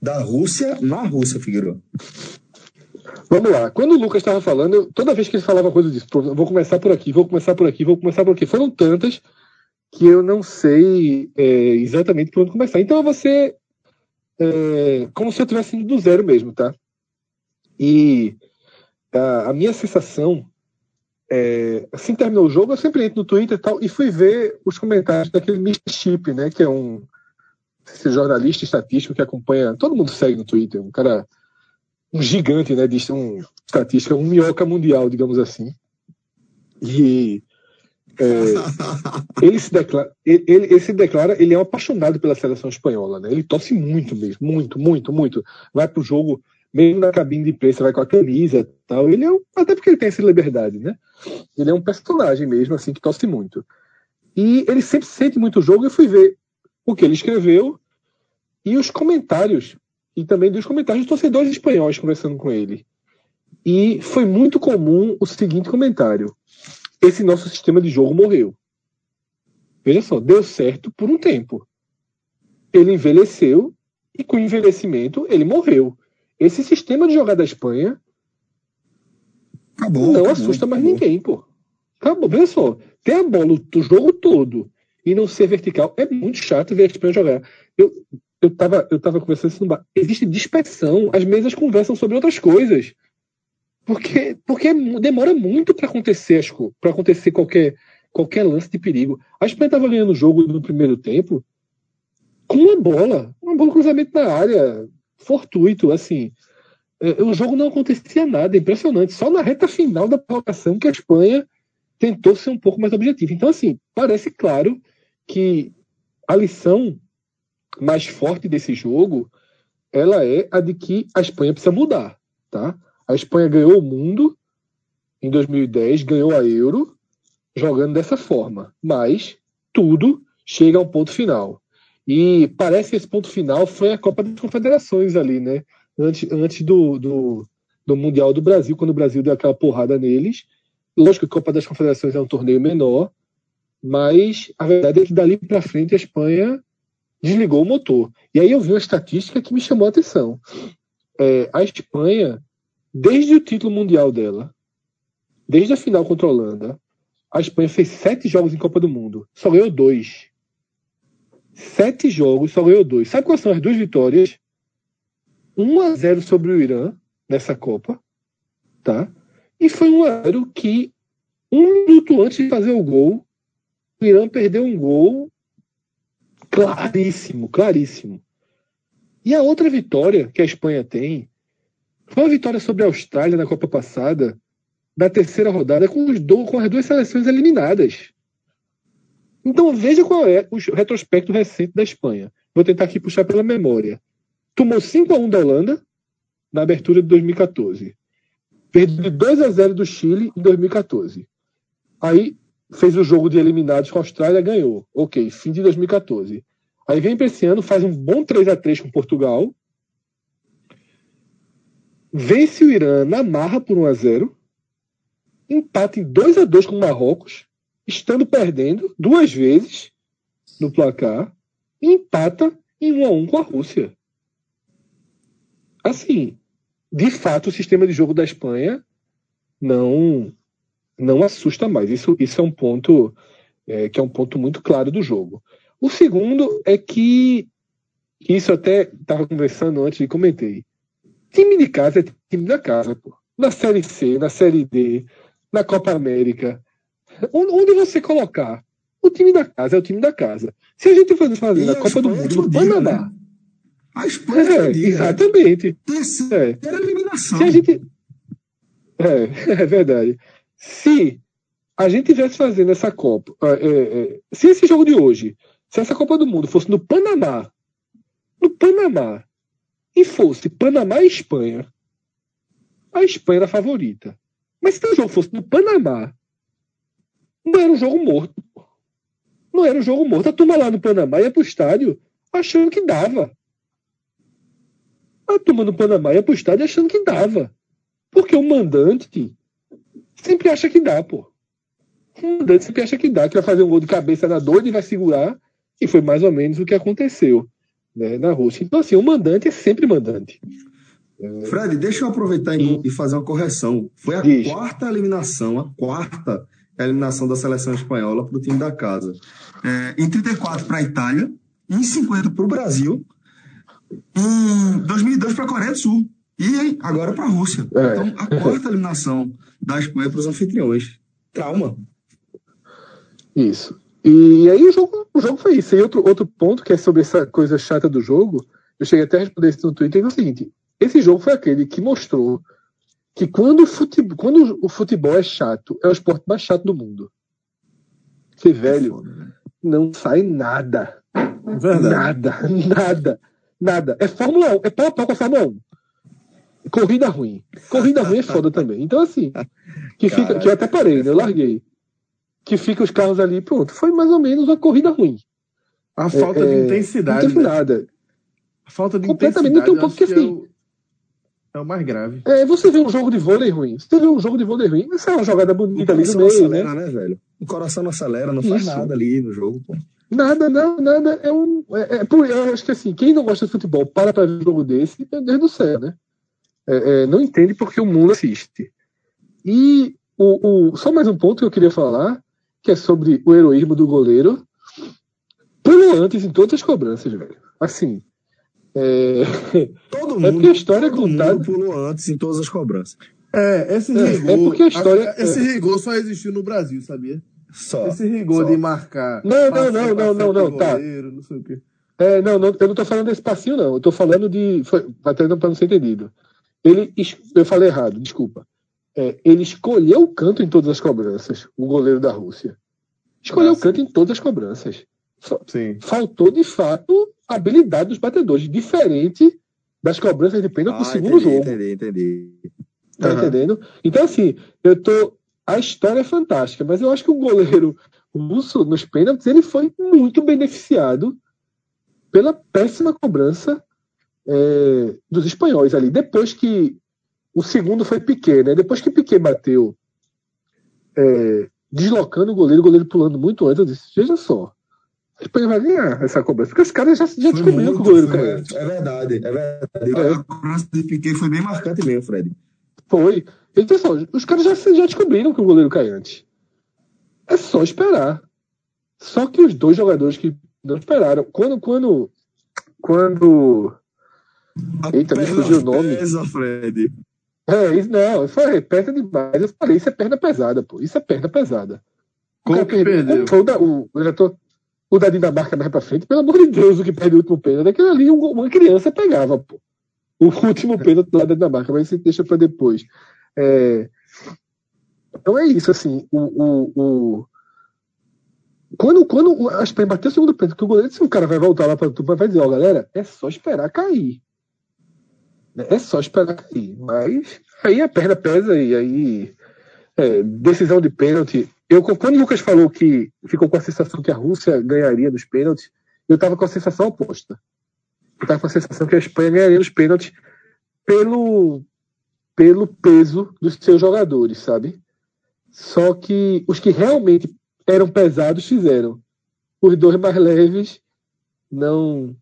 da Rússia na Rússia, Figueiredo? Vamos lá. Quando o Lucas estava falando, eu, toda vez que ele falava coisa disso, vou começar por aqui, vou começar por aqui, vou começar por aqui. Foram tantas que eu não sei é, exatamente por onde começar. Então você é, como se eu tivesse indo do zero mesmo, tá? E a, a minha sensação é, assim terminou o jogo, eu sempre entro no Twitter e tal e fui ver os comentários daquele Mr. Chip, né? Que é um esse jornalista estatístico que acompanha, todo mundo segue no Twitter, um cara um gigante, né? De um estatística, um minhoca mundial, digamos assim. E é, ele, se declara, ele, ele, se declara, ele é um apaixonado pela seleção espanhola, né? Ele torce muito mesmo, muito, muito, muito. Vai pro jogo, mesmo na cabine de imprensa, vai com a camisa tal. Ele é um, até porque ele tem essa liberdade, né? Ele é um personagem mesmo, assim, que torce muito. E ele sempre sente muito o jogo. Eu fui ver o que ele escreveu e os comentários, e também dos comentários dos torcedores espanhóis conversando com ele. E foi muito comum o seguinte comentário esse nosso sistema de jogo morreu. Veja só, deu certo por um tempo. Ele envelheceu e com o envelhecimento ele morreu. Esse sistema de jogar da Espanha acabou, não acabou, assusta acabou. mais ninguém, pô. Acabou. Veja só, ter a bola o jogo todo e não ser vertical é muito chato ver a Espanha jogar. Eu, eu, tava, eu tava conversando isso no bar. Existe dispersão, as mesas conversam sobre outras coisas. Porque, porque demora muito para acontecer para acontecer qualquer, qualquer lance de perigo. A Espanha estava ganhando o jogo no primeiro tempo com uma bola, uma bola cruzamento na área, fortuito, assim. É, o jogo não acontecia nada, impressionante. Só na reta final da prorrogação que a Espanha tentou ser um pouco mais objetiva. Então, assim, parece claro que a lição mais forte desse jogo ela é a de que a Espanha precisa mudar, tá? A Espanha ganhou o mundo em 2010, ganhou a Euro jogando dessa forma, mas tudo chega a um ponto final. E parece que esse ponto final foi a Copa das Confederações ali, né? Antes, antes do, do, do Mundial do Brasil, quando o Brasil deu aquela porrada neles. Lógico que a Copa das Confederações é um torneio menor, mas a verdade é que dali para frente a Espanha desligou o motor. E aí eu vi uma estatística que me chamou a atenção. É, a Espanha, desde o título mundial dela, desde a final contra a Holanda, a Espanha fez sete jogos em Copa do Mundo, só ganhou dois. Sete jogos, só ganhou dois. Sabe quais são as duas vitórias? 1 a 0 sobre o Irã nessa Copa, tá? E foi um 0 que um minuto antes de fazer o gol, o Irã perdeu um gol Claríssimo, claríssimo. E a outra vitória que a Espanha tem foi a vitória sobre a Austrália na Copa passada, da terceira rodada, com, os do, com as duas seleções eliminadas. Então veja qual é o retrospecto recente da Espanha. Vou tentar aqui puxar pela memória. Tomou 5 a 1 da Holanda na abertura de 2014. Perdeu 2 a 0 do Chile em 2014. Aí fez o jogo de eliminados com a Austrália, ganhou. Ok, fim de 2014. Aí vem para esse ano, faz um bom 3 a 3 com Portugal. Vence o Irã na marra por 1 a 0 Empata em 2 a 2 com o Marrocos, estando perdendo duas vezes no placar. E empata em 1 a 1 com a Rússia. Assim, de fato, o sistema de jogo da Espanha não não assusta mais. Isso, isso é um ponto é, que é um ponto muito claro do jogo. O segundo é que isso até estava conversando antes e comentei. Time de casa é time da casa, pô. Na Série C, na Série D, na Copa América. Onde você colocar? O time da casa é o time da casa. Se a gente for fazer na Copa do Mundo no Panamá. Né? A Espanha é, exatamente. Terceira é. eliminação. Se a gente. É, é verdade. Se a gente tivesse fazendo essa Copa, é, é, se esse jogo de hoje, se essa Copa do Mundo fosse no Panamá, no Panamá, e fosse Panamá e Espanha, a Espanha era a favorita. Mas se o jogo fosse no Panamá, não era um jogo morto. Não era um jogo morto. A turma lá no Panamá ia pro estádio achando que dava. A turma no Panamá ia pro estádio achando que dava. Porque o mandante sempre acha que dá, pô. O mandante sempre acha que dá, que vai fazer um gol de cabeça na doida e vai segurar. E foi mais ou menos o que aconteceu né, na Rússia. Então, assim, o mandante é sempre mandante. Fred, deixa eu aproveitar e, e fazer uma correção. Foi a Diz. quarta eliminação, a quarta eliminação da seleção espanhola para o time da casa. É, em 34 para a Itália, em 50 para o Brasil, em 2002 para a Coreia do Sul. E agora para a Rússia. É. Então, a quarta eliminação da Espanha para os anfitriões. Trauma. Isso. E aí o jogo, o jogo foi isso. E outro, outro ponto que é sobre essa coisa chata do jogo, eu cheguei até a responder isso no Twitter, é o seguinte: esse jogo foi aquele que mostrou que quando o futebol, quando o futebol é chato, é o esporte mais chato do mundo. Que velho, né? não sai nada. Verdade. Nada, nada, nada. É Fórmula 1, é pau a pau com a Fórmula 1. Corrida ruim. Corrida ruim é foda também. Então, assim, que, fica, que eu até parei, né? Eu larguei. Que fica os carros ali, pronto. Foi mais ou menos uma corrida ruim. A falta é, de é, intensidade. Não teve né? nada. A falta de Completamente, intensidade. Não tem um pouco que, assim. É o, é o, mais grave. É, você vê um jogo de vôlei ruim. Você vê um jogo de vôlei ruim, isso é uma jogada bonita ali no meio, acelera, né? né, velho? O coração não acelera, não faz Isso. nada ali no jogo, pô. Nada, nada, nada. É um. É, é, eu acho que assim, quem não gosta de futebol para pra ver um jogo desse, meu Deus do céu, né? é, é, não entende porque o mundo assiste. E o, o, só mais um ponto que eu queria falar, que é sobre o heroísmo do goleiro. Pulou antes em todas as cobranças, velho. Assim. É... Todo mundo. É porque a história é contada. pulou antes em todas as cobranças. É, esse É, rigor. é porque a história- a- esse rigor só existiu no Brasil, sabia? Só. Esse rigor só. de marcar. Não, não, não, pra não, não, não, tá. goleiro, Não sei o quê. É, não, não, eu não tô falando desse passinho, não. Eu tô falando de. Foi, até não para não ser entendido. Ele, eu falei errado, desculpa. É, ele escolheu o canto em todas as cobranças, o goleiro da Rússia. Escolheu o canto em todas as cobranças. Sim. Faltou, de fato, a habilidade dos batedores, diferente das cobranças de pênalti do Ah, segundo entendi, jogo. entendi, entendi. Tá Aham. entendendo? Então, assim, eu tô. A história é fantástica, mas eu acho que o goleiro russo, nos pênaltis, ele foi muito beneficiado pela péssima cobrança é, dos espanhóis ali. Depois que. O segundo foi Piquet, né? Depois que Piquet bateu, é, deslocando o goleiro, o goleiro pulando muito antes, eu disse: veja só. A Espanha vai ganhar essa cobrança, porque os caras já, já descobriram que o goleiro caiu. É verdade, é verdade. É. A cobrança de Piquet foi bem marcante mesmo, Fred. Foi. Então, os caras já, já descobriram que o goleiro cai antes. É só esperar. Só que os dois jogadores que não esperaram. Quando. Quando. Quando. A Eita, me fugiu o nome. Pesa, Fred. É, isso, não, foi perna demais. Eu falei, isso é perna pesada, pô. Isso é perna pesada. Como que perdeu? Foi o, da, o, eu já tô, o da Dinamarca mais pra frente, pelo amor de Deus, o que perdeu o último pênalti. Daquele ali, um- uma criança pegava, pô. O último pênalti lá da Dinamarca, mas isso deixa pra depois. É, então é isso, assim. O, o, o- quando, quando a Espanha bateu o segundo pênalti, que o goleiro disse, o cara vai voltar lá pra turma vai dizer, ó, galera, é só esperar cair. É só esperar cair. Mas aí a perna pesa e aí é, decisão de pênalti. Eu, quando o Lucas falou que ficou com a sensação que a Rússia ganharia nos pênaltis, eu estava com a sensação oposta. Eu estava com a sensação que a Espanha ganharia nos pênaltis pelo, pelo peso dos seus jogadores, sabe? Só que os que realmente eram pesados fizeram. Os dois mais leves não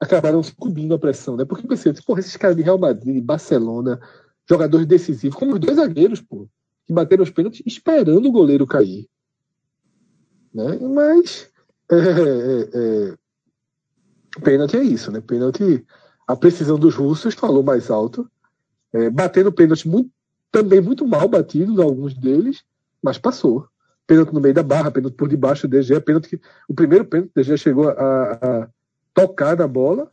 acabaram sucumbindo à pressão, né? Porque eu pensei, porra, esses caras de Real Madrid, Barcelona, jogadores decisivos, como os dois zagueiros, pô, que bateram os pênaltis esperando o goleiro cair. Né? Mas é, é, é, pênalti é isso, né? Pênalti, a precisão dos russos falou mais alto, é, batendo pênalti muito, também muito mal batidos, alguns deles, mas passou. Pênalti no meio da barra, pênalti por debaixo do DG, pênalti que, o primeiro pênalti o DG chegou a, a tocar na bola,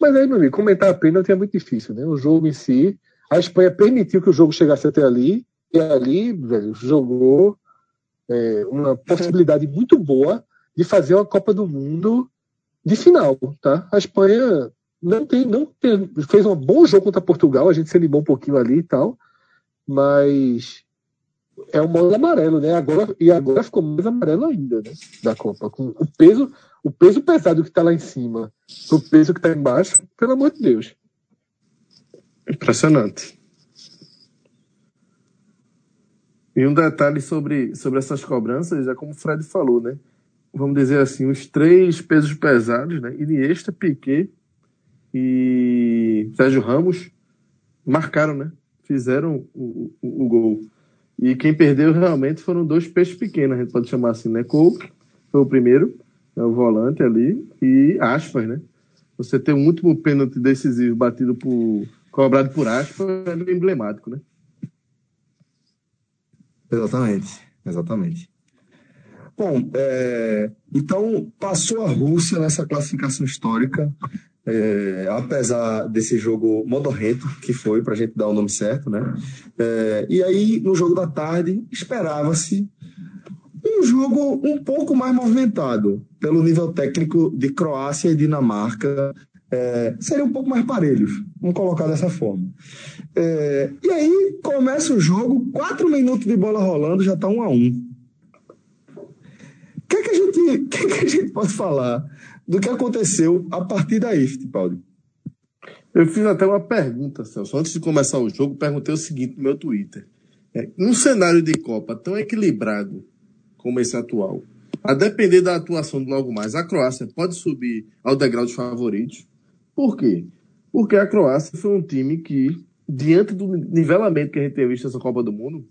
mas aí, meu amigo, comentar a pênalti é muito difícil, né? O jogo em si, a Espanha permitiu que o jogo chegasse até ali, e ali, velho, jogou é, uma possibilidade muito boa de fazer uma Copa do Mundo de final, tá? A Espanha não tem, não tem, fez um bom jogo contra Portugal, a gente se animou um pouquinho ali e tal, mas é o modo amarelo, né? Agora, e agora ficou mais amarelo ainda, né? Da Copa. Com o peso, o peso pesado que tá lá em cima, o peso que tá embaixo, pelo amor de Deus. Impressionante. E um detalhe sobre, sobre essas cobranças é como o Fred falou, né? Vamos dizer assim, os três pesos pesados, né? Iniesta, Piquet e Sérgio Ramos marcaram, né? Fizeram o, o, o gol. E quem perdeu realmente foram dois peixes pequenos, a gente pode chamar assim, né? Coke foi o primeiro, é o volante ali, e Aspas, né? Você ter um último pênalti decisivo batido por. cobrado por Aspas é emblemático, né? Exatamente, exatamente. Bom, é, então passou a Rússia nessa classificação histórica, é, apesar desse jogo modorrento que foi, para a gente dar o nome certo, né? É, e aí, no jogo da tarde, esperava-se um jogo um pouco mais movimentado, pelo nível técnico de Croácia e Dinamarca, é, seria um pouco mais parelhos, vamos colocar dessa forma. É, e aí começa o jogo, quatro minutos de bola rolando, já está um a um. O que, é que, a gente, que, é que a gente pode falar do que aconteceu a partir daí, Fittipaldi? Eu fiz até uma pergunta, Celso. Antes de começar o jogo, perguntei o seguinte no meu Twitter. É, num cenário de Copa tão equilibrado como esse atual, a depender da atuação do logo mais, a Croácia pode subir ao degrau dos favoritos. Por quê? Porque a Croácia foi um time que, diante do nivelamento que a gente tem visto nessa Copa do Mundo,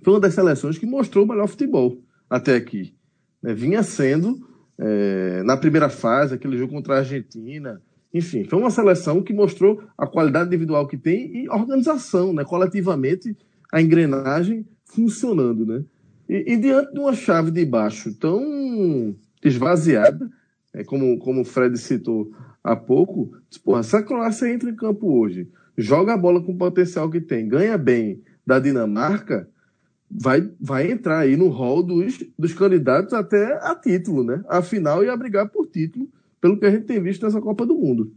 foi uma das seleções que mostrou o melhor futebol até aqui. Né? Vinha sendo, é, na primeira fase, aquele jogo contra a Argentina. Enfim, foi uma seleção que mostrou a qualidade individual que tem e organização, né? coletivamente a engrenagem funcionando, né? E, e, diante de uma chave de baixo tão esvaziada, é, como, como o Fred citou há pouco, porra, se a Croácia entra em campo hoje, joga a bola com o potencial que tem, ganha bem da Dinamarca, vai, vai entrar aí no rol dos, dos candidatos até a título, né? A final e a brigar por título, pelo que a gente tem visto nessa Copa do Mundo.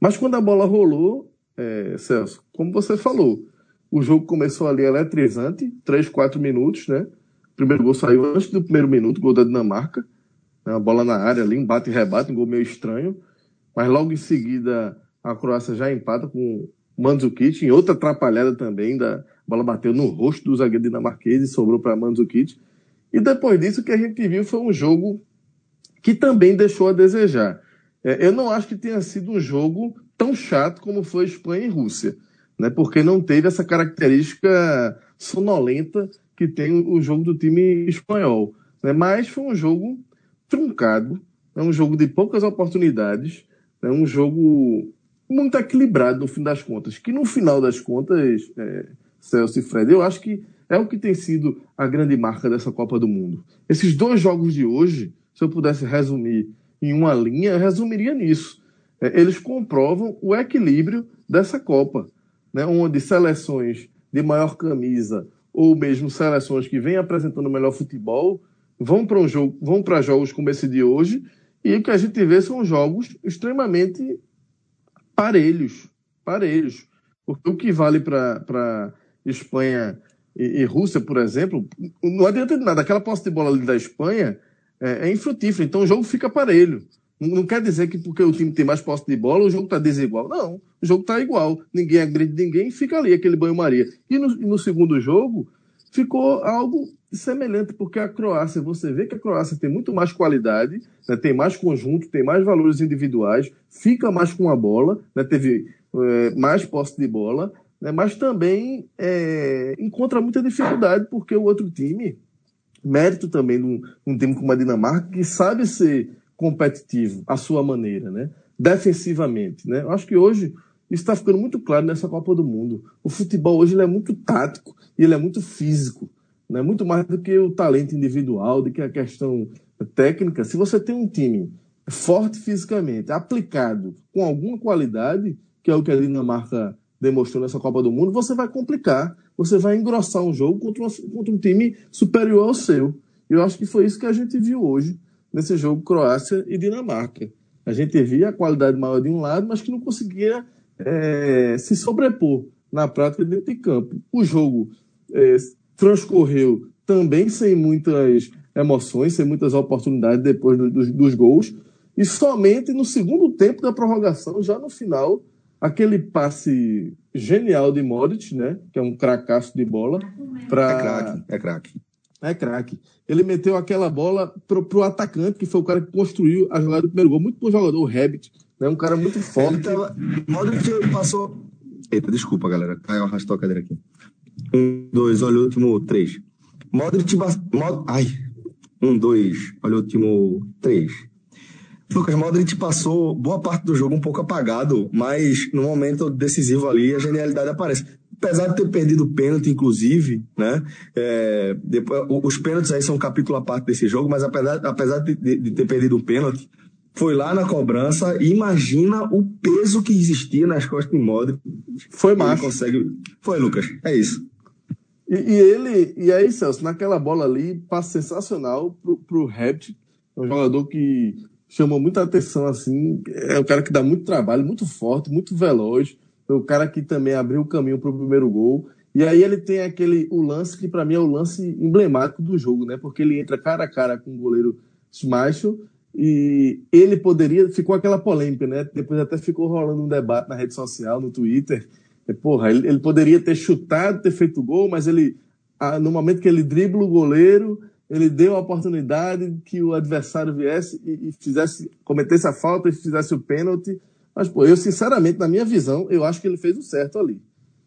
Mas quando a bola rolou, é, Celso, como você falou, o jogo começou ali eletrizante, 3, 4 minutos, né? O primeiro gol saiu antes do primeiro minuto, gol da Dinamarca. Né? A bola na área ali, um bate e rebate, um gol meio estranho. Mas logo em seguida a Croácia já empata com Mandzukic, em outra atrapalhada também, da a bola bateu no rosto do zagueiro dinamarquês e sobrou para Mandzukic. E depois disso, o que a gente viu foi um jogo que também deixou a desejar. É, eu não acho que tenha sido um jogo tão chato como foi Espanha e Rússia, né? porque não teve essa característica sonolenta que tem o jogo do time espanhol. Né? Mas foi um jogo truncado, é um jogo de poucas oportunidades, é um jogo muito equilibrado no fim das contas. Que no final das contas, é, Celso e Fred, eu acho que é o que tem sido a grande marca dessa Copa do Mundo. Esses dois jogos de hoje, se eu pudesse resumir em uma linha, eu resumiria nisso. É, eles comprovam o equilíbrio dessa Copa, né, onde seleções de maior camisa ou mesmo seleções que vêm apresentando melhor futebol vão para um jogo, vão para jogos como esse de hoje e o que a gente vê são jogos extremamente parelhos, parelhos. Porque o que vale para Espanha e, e, Rússia, por exemplo, não adianta de nada. Aquela posse de bola ali da Espanha é, é infrutífera, então o jogo fica parelho. Não, não quer dizer que porque o time tem mais posse de bola, o jogo está desigual. Não, o jogo está igual. Ninguém agride ninguém, fica ali aquele banho-maria. E no, no segundo jogo, ficou algo semelhante, porque a Croácia, você vê que a Croácia tem muito mais qualidade, né, tem mais conjunto, tem mais valores individuais, fica mais com a bola, né, teve é, mais posse de bola, né, mas também é, encontra muita dificuldade, porque o outro time, mérito também de um, time como a Dinamarca, que sabe ser competitivo à sua maneira, né, defensivamente. Né? Eu acho que hoje isso está ficando muito claro nessa Copa do Mundo. O futebol hoje é muito tático e ele é muito físico né? muito mais do que o talento individual, do que a questão técnica. Se você tem um time forte fisicamente, aplicado com alguma qualidade, que é o que a Dinamarca demonstrou nessa Copa do Mundo, você vai complicar, você vai engrossar um jogo contra, uma, contra um time superior ao seu. Eu acho que foi isso que a gente viu hoje nesse jogo Croácia e Dinamarca. A gente via a qualidade maior de um lado, mas que não conseguia é, se sobrepor na prática dentro de campo. O jogo é, transcorreu também sem muitas emoções, sem muitas oportunidades depois do, dos, dos gols. E somente no segundo tempo da prorrogação, já no final, aquele passe genial de Modric, né? Que é um cracaço de bola. Pra... É craque, é craque. É craque. Ele meteu aquela bola pro, pro atacante, que foi o cara que construiu a jogada do primeiro gol. Muito bom jogador, o Rabbit. Né? Um cara muito forte. Modric passou. Eita, desculpa, galera. Caiu, arrastou a cadeira aqui. Um, dois, olha o último, três. Modric. Mod, ai. Um, dois, olha o último, três. Lucas Modric passou boa parte do jogo um pouco apagado, mas no momento decisivo ali a genialidade aparece. Apesar de ter perdido o pênalti, inclusive, né? É, depois, os pênaltis aí são um capítulo à parte desse jogo, mas apesar, apesar de, de, de ter perdido o pênalti, foi lá na cobrança e imagina o peso que existia nas costas de Modric. Foi macho. Consegue... Foi, Lucas. É isso. E, e, ele, e aí, Celso, naquela bola ali, passe sensacional pro, pro Rabbit, é um jogador que chamou muita atenção, assim, é um cara que dá muito trabalho, muito forte, muito veloz, é o cara que também abriu o caminho pro primeiro gol. E aí ele tem aquele, o lance que para mim é o lance emblemático do jogo, né? Porque ele entra cara a cara com o goleiro Schmeichel e ele poderia, ficou aquela polêmica, né? Depois até ficou rolando um debate na rede social, no Twitter. E, porra, ele, ele, poderia ter chutado, ter feito gol, mas ele, no momento que ele dribla o goleiro, ele deu a oportunidade que o adversário viesse e, e fizesse, cometesse a falta e fizesse o pênalti. Mas, pô, eu sinceramente, na minha visão, eu acho que ele fez o certo ali.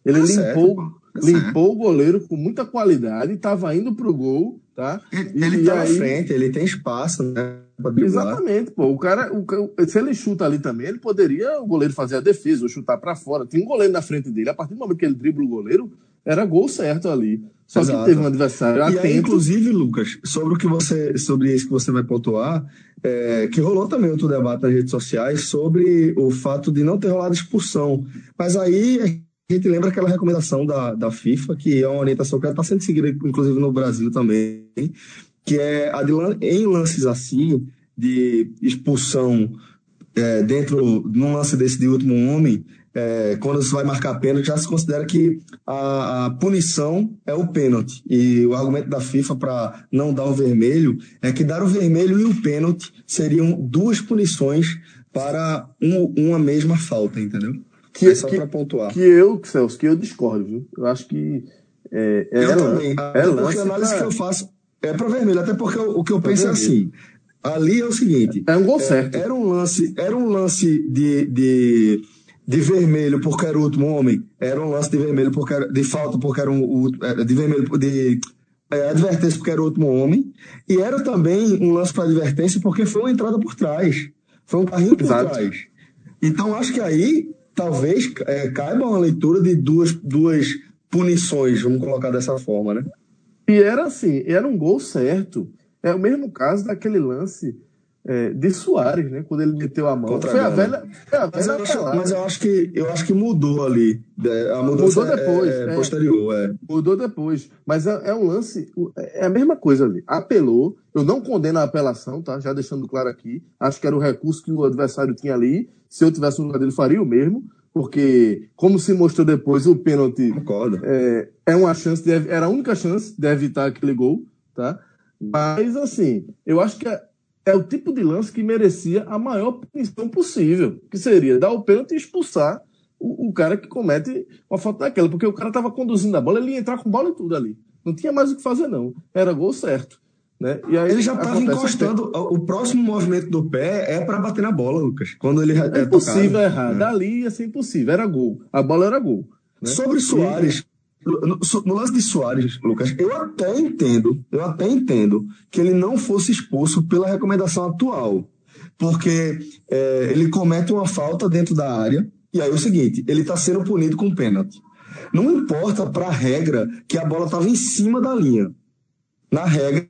Ele tá limpou, certo, tá limpou o goleiro com muita qualidade, estava indo pro gol, tá? Ele, ele tá aí... na frente, ele tem espaço, né? Exatamente, pô. O cara, o, se ele chuta ali também, ele poderia o goleiro fazer a defesa ou chutar para fora. Tem um goleiro na frente dele. A partir do momento que ele dribla o goleiro, era gol certo ali. Só Exato. que teve um adversário atento. E aí, inclusive, Lucas, sobre o que você, sobre isso que você vai pontuar, é, que rolou também outro debate nas redes sociais sobre o fato de não ter rolado expulsão. Mas aí a gente lembra aquela recomendação da, da FIFA, que é uma orientação que está sendo seguida, inclusive no Brasil também, que é a de, em lances assim, de expulsão é, dentro de um lance desse de último homem, é, quando você vai marcar pênalti, já se considera que a, a, punição é o pênalti. E o argumento da FIFA para não dar o vermelho é que dar o vermelho e o pênalti seriam duas punições para um, uma mesma falta, entendeu? Que, é só para pontuar. Que eu, Celso, que eu discordo, viu? Eu acho que. É, é eu também. É lance a análise pra... que eu faço é para vermelho, até porque o, o que eu penso é assim. Ali é o seguinte. É um gol certo. Era um lance, era um lance de, de de vermelho porque era o último homem, era um lance de vermelho porque era, de falta porque era um, o, de vermelho de é, advertência porque era o último homem, e era também um lance para advertência porque foi uma entrada por trás, foi um carrinho por Exato. trás. Então acho que aí talvez é, caiba uma leitura de duas, duas punições, vamos colocar dessa forma, né? E era assim, era um gol certo. É o mesmo caso daquele lance é, de Soares, né? Quando ele meteu a mão. Contra foi a velha. Foi a velha mas, eu acho, mas, eu acho, que eu acho que mudou ali. É, a mudança mudou depois. É, é, posterior, é. Mudou depois. Mas é, é, um lance. É a mesma coisa ali. Apelou. Eu não condeno a apelação, tá? Já deixando claro aqui. Acho que era o recurso que o adversário tinha ali. Se eu tivesse no lugar dele, faria o mesmo. Porque, como se mostrou depois, o pênalti. Concordo. É, é uma chance, de, era a única chance de evitar aquele gol, tá? Mas, assim, eu acho que é o tipo de lance que merecia a maior punição possível, que seria dar o pênalti e expulsar o, o cara que comete uma falta daquela, porque o cara estava conduzindo a bola, ele ia entrar com bola e tudo ali. Não tinha mais o que fazer, não. Era gol certo. Né? E aí ele já estava encostando. O próximo movimento do pé é para bater na bola, Lucas. Quando ele é, é impossível errar. É. Dali ia ser impossível. Era gol. A bola era gol. Né? Sobre Soares, no, no, lance de Soares, Lucas, eu até entendo, eu até entendo que ele não fosse expulso pela recomendação atual. Porque é, ele comete uma falta dentro da área, e aí é o seguinte, ele está sendo punido com pênalti. Não importa para a regra que a bola estava em cima da linha. Na regra,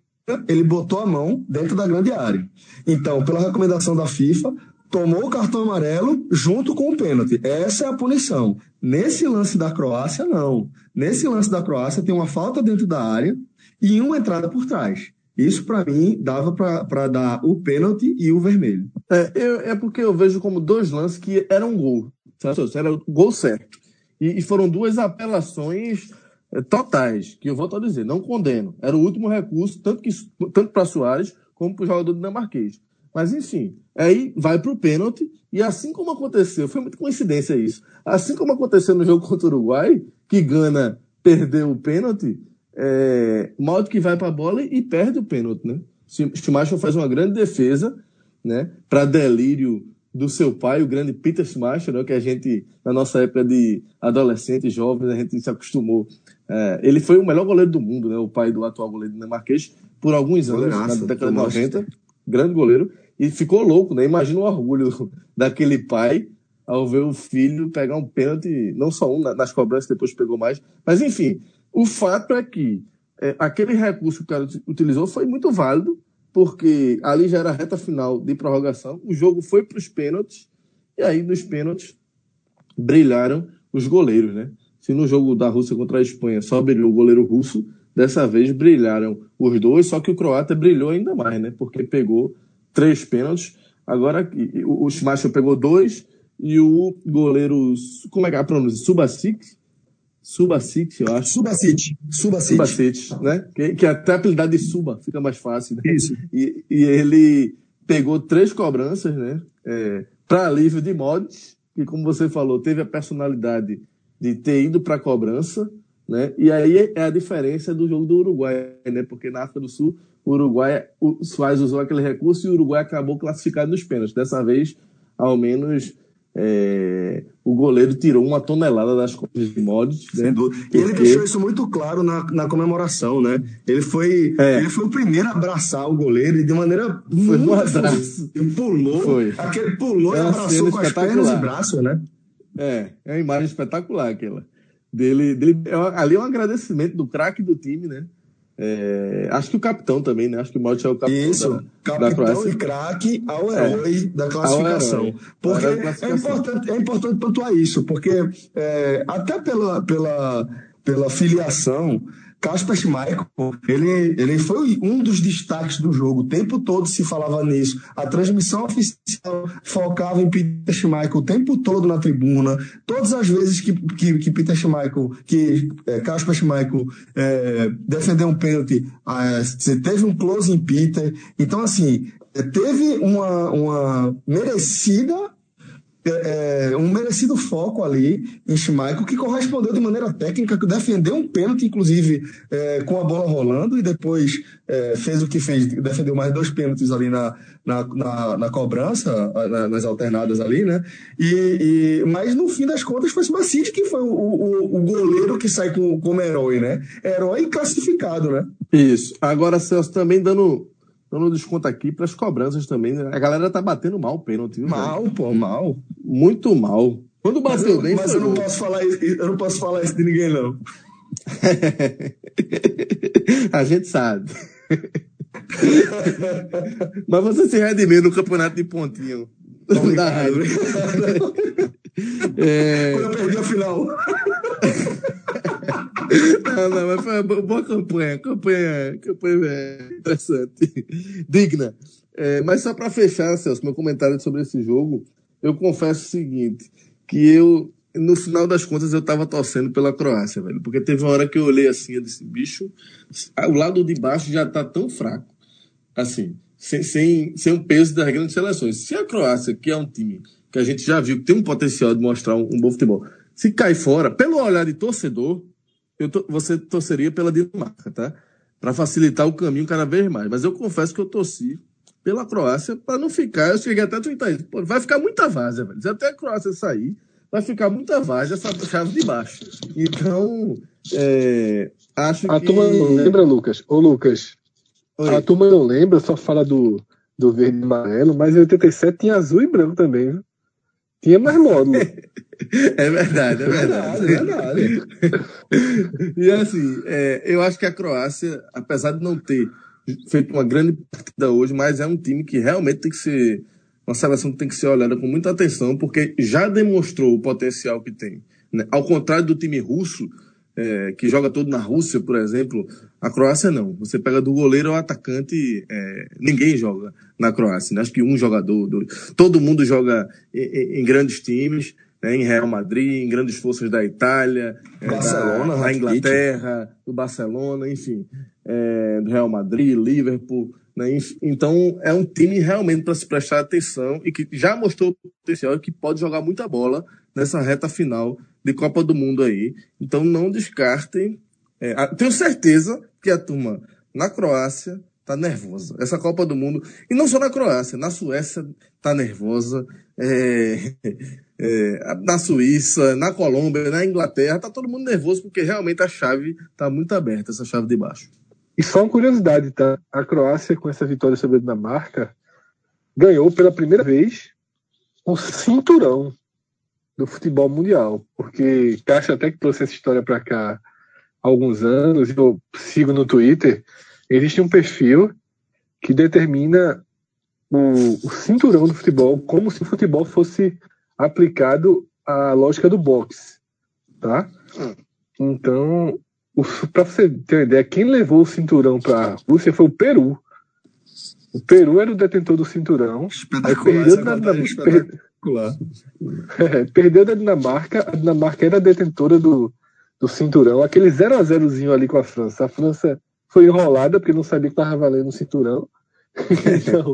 ele botou a mão dentro da grande área. Então, pela recomendação da FIFA, tomou o cartão amarelo junto com o pênalti. Essa é a punição. Nesse lance da Croácia, não. Nesse lance da Croácia, tem uma falta dentro da área e uma entrada por trás. Isso, para mim, dava para dar o pênalti e o vermelho. É, eu, é porque eu vejo como dois lances que eram gol. Era o gol certo. E, e foram duas apelações é, totais, que eu volto a dizer, não condeno. Era o último recurso, tanto, que, tanto para Soares como para o jogador dinamarquês. Mas, enfim, aí vai para o pênalti, e assim como aconteceu, foi muita coincidência isso, assim como aconteceu no jogo contra o Uruguai, que Gana perdeu o pênalti, é, que vai para a bola e perde o pênalti, né? Schumacher faz uma grande defesa, né, para delírio do seu pai, o grande Peter Schumacher, né, que a gente, na nossa época de adolescentes, jovens, a gente se acostumou. É, ele foi o melhor goleiro do mundo, né, o pai do atual goleiro dinamarquês, por alguns anos, na década de 90 grande goleiro, e ficou louco, né? Imagina o orgulho daquele pai ao ver o filho pegar um pênalti, não só um nas cobranças, depois pegou mais. Mas, enfim, o fato é que é, aquele recurso que o cara utilizou foi muito válido, porque ali já era reta final de prorrogação, o jogo foi para os pênaltis, e aí nos pênaltis brilharam os goleiros, né? Se no jogo da Rússia contra a Espanha só brilhou o goleiro russo, Dessa vez brilharam os dois, só que o croata brilhou ainda mais, né? Porque pegou três pênaltis. Agora o Schumacher pegou dois e o goleiro, como é que é a pronúncia? Subasic? Subasic, eu acho. Subasic. Subasic. Subasic, né? Que, que até apelidado de Suba, fica mais fácil. Né? Isso. E, e ele pegou três cobranças, né? É, para alívio de mods, e como você falou, teve a personalidade de ter ido para a cobrança, né? E aí é a diferença do jogo do Uruguai, né? porque na África do Sul, o Uruguai, o usou aquele recurso e o Uruguai acabou classificado nos pênaltis. Dessa vez, ao menos, é, o goleiro tirou uma tonelada das costas de Modric. Né? E ele deixou isso muito claro na, na comemoração, né? Ele foi, é. ele foi o primeiro a abraçar o goleiro e de maneira foi muito um abraço. Ele pulou, foi. aquele pulou é e abraçou com as pernas e braços, né? É, é uma imagem espetacular aquela. Dele, dele. Ali é um agradecimento do craque do time, né? É, acho que o capitão também, né? Acho que o Modric é o capitão. Isso, da, capitão da e craque ao herói é, da classificação. Herói, porque classificação. É, importante, é importante pontuar isso, porque é, até pela, pela, pela filiação Kasper Schmeichel, ele, ele foi um dos destaques do jogo. O tempo todo se falava nisso. A transmissão oficial focava em Peter Schmeichel o tempo todo na tribuna. Todas as vezes que, que, que Peter Schmeichel, que é, Kasper Schmeichel é, defendeu um pênalti, é, teve um close em Peter. Então, assim, teve uma, uma merecida é, é, um merecido foco ali em Schmeichel, que correspondeu de maneira técnica, que defendeu um pênalti, inclusive, é, com a bola rolando, e depois é, fez o que fez, defendeu mais dois pênaltis ali na, na, na, na cobrança, na, nas alternadas ali, né? E, e, mas no fim das contas foi o City que foi o, o, o, goleiro que sai com, como herói, né? Herói classificado, né? Isso. Agora, Celso, também dando dando desconto aqui para as cobranças também. Né? A galera tá batendo mal o pênalti. Mal, velho? pô, mal. Muito mal. Quando bateu mas, bem, mas eu não posso falar isso, eu não posso falar isso de ninguém não. a gente sabe. mas você se redimiu no campeonato de pontinho. Da raiva. é... Quando eu perdi a final. Não, não, mas foi uma boa campanha. Campanha, campanha é, interessante. Digna. É, mas só para fechar, Celso, meu comentário sobre esse jogo, eu confesso o seguinte, que eu, no final das contas, eu tava torcendo pela Croácia, velho. Porque teve uma hora que eu olhei assim, eu disse, bicho, o lado de baixo já tá tão fraco. Assim, sem, sem, sem o peso das grandes seleções. Se a Croácia, que é um time que a gente já viu que tem um potencial de mostrar um, um bom futebol, se cai fora, pelo olhar de torcedor, eu to, você torceria pela Dinamarca, tá? Para facilitar o caminho cada vez mais. Mas eu confesso que eu torci pela Croácia para não ficar. Eu cheguei até a twittar isso. Pô, vai ficar muita várzea, velho. Se até a Croácia sair, vai ficar muita várzea essa chave de baixo. Então, é, acho a que. A turma não lembra, Lucas? Ô, Lucas. Oi. A turma não lembra, só fala do, do verde e amarelo, mas em 87 tinha azul e branco também, viu? Tinha mais módulo. É verdade, é verdade. É verdade, é verdade. e assim, é, eu acho que a Croácia, apesar de não ter feito uma grande partida hoje, mas é um time que realmente tem que ser uma seleção que tem que ser olhada com muita atenção, porque já demonstrou o potencial que tem. Né? Ao contrário do time russo, é, que joga todo na Rússia, por exemplo, a Croácia não. Você pega do goleiro ao atacante, é, ninguém joga na Croácia. Né? Acho que um jogador, dois. todo mundo joga em, em grandes times né, em Real Madrid, em grandes forças da Itália, é, Barcelona, da, da Inglaterra, do Barcelona, enfim, é, do Real Madrid, Liverpool. Né, então é um time realmente para se prestar atenção e que já mostrou potencial e que pode jogar muita bola nessa reta final de Copa do Mundo aí. Então não descartem. É, tenho certeza que a turma na Croácia tá nervosa. Essa Copa do Mundo, e não só na Croácia, na Suécia tá nervosa. É, é, na Suíça, na Colômbia, na Inglaterra, tá todo mundo nervoso porque realmente a chave tá muito aberta, essa chave de baixo. E só uma curiosidade, tá? A Croácia, com essa vitória sobre a Dinamarca, ganhou pela primeira vez o cinturão do futebol mundial. Porque Caixa até que trouxe essa história para cá há alguns anos, eu sigo no Twitter, existe um perfil que determina o, o cinturão do futebol como se o futebol fosse aplicado à lógica do boxe, tá? Hum. Então, para você ter uma ideia, quem levou o cinturão para a Rússia foi o Peru. O Peru era o detentor do cinturão. Aí perdeu da, da, per, é, perdeu da Dinamarca. A Dinamarca era a detentora do, do cinturão. Aquele 0 a 0zinho ali com a França. A França foi enrolada porque não sabia que estava valendo o cinturão. então,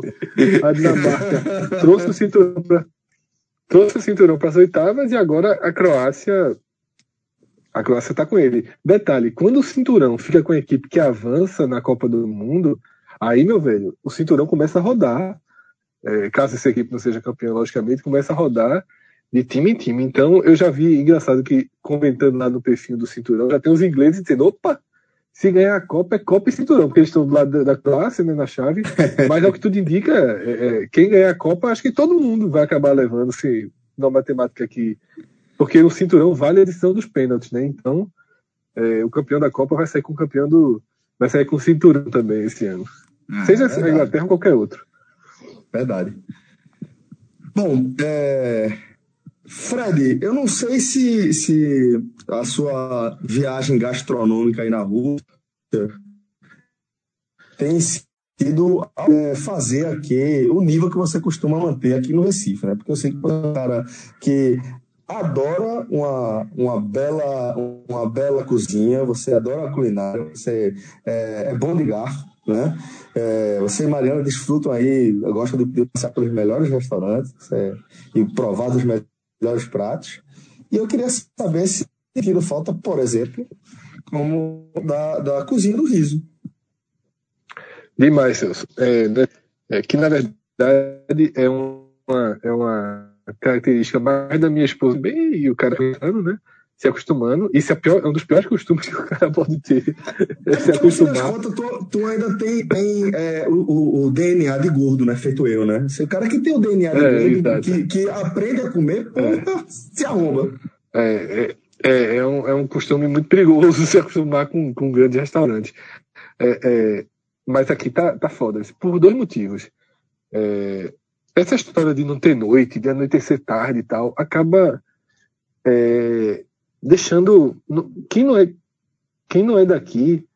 a Dinamarca trouxe o cinturão para trouxe o cinturão para as oitavas e agora a Croácia a Croácia está com ele. Detalhe, quando o cinturão fica com a equipe que avança na Copa do Mundo, aí, meu velho, o cinturão começa a rodar. É, caso essa equipe não seja campeã, logicamente, começa a rodar de time em time. Então, eu já vi, engraçado que, comentando lá no perfil do cinturão, já tem os ingleses dizendo: opa, se ganhar a Copa, é Copa e cinturão, porque eles estão do lado da, Croácia, né, na chave. Mas é o que tudo indica, é, é, quem ganhar a Copa, acho que todo mundo vai acabar levando, se na matemática aqui Porque o cinturão vale a decisão dos pênaltis, né? Então, é, o campeão da Copa vai sair com o campeão do. Vai sair com o cinturão também esse ano. É, Seja é a Inglaterra ou qualquer outro. Verdade. Bom, é... Fred, eu não sei se, se a sua viagem gastronômica aí na Rússia tem sido é, fazer aqui o nível que você costuma manter aqui no Recife, né? Porque eu sei que você é um cara que adora uma, uma, bela, uma bela cozinha, você adora a culinária, você é, é bom de garfo, né? É, você e Mariana desfrutam aí, gostam de, de passar pelos melhores restaurantes é, e provar dos melhores pratos. E eu queria saber se sentido falta, por exemplo, como da, da cozinha do riso. Demais, Celso. É, né, que na verdade é uma, é uma característica mais da minha esposa, bem, e o cara falando, né? Se acostumando. Isso é, pior, é um dos piores costumes que o cara pode ter. É se acostumar. Contas, tu, tu, ainda tem, tem é, o, o, DNA de gordo, né? Feito eu, né? Se o cara que tem o DNA de é, gordo, que, que aprende a comer, é. se arromba. É, é, é, é, um, é um costume muito perigoso se acostumar com, com um grande restaurante. É, é, mas aqui tá, tá foda. Por dois motivos. É, essa história de não ter noite, de anoitecer tarde e tal, acaba é, deixando. Quem não, é, quem não é daqui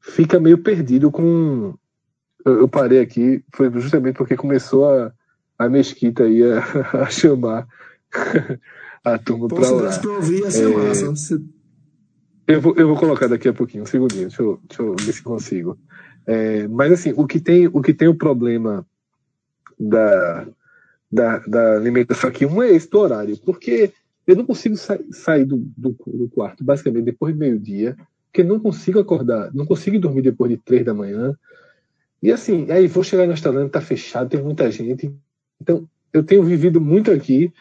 fica meio perdido com. Eu, eu parei aqui, foi justamente porque começou a, a mesquita aí a, a chamar a turma para orar. Pra ouvir, é, massa. Eu vou, eu vou colocar daqui a pouquinho, um segundinho, deixa eu, deixa eu ver se consigo. É, mas assim, o que tem o que tem o problema da, da, da alimentação aqui. Um é esse do horário, porque eu não consigo sa sair do, do, do, quarto basicamente depois do meio-dia, porque não consigo acordar, não consigo dormir depois de três da manhã. E assim, aí vou chegar no restaurante, tá fechado, tem muita gente. Então, eu tenho vivido muito aqui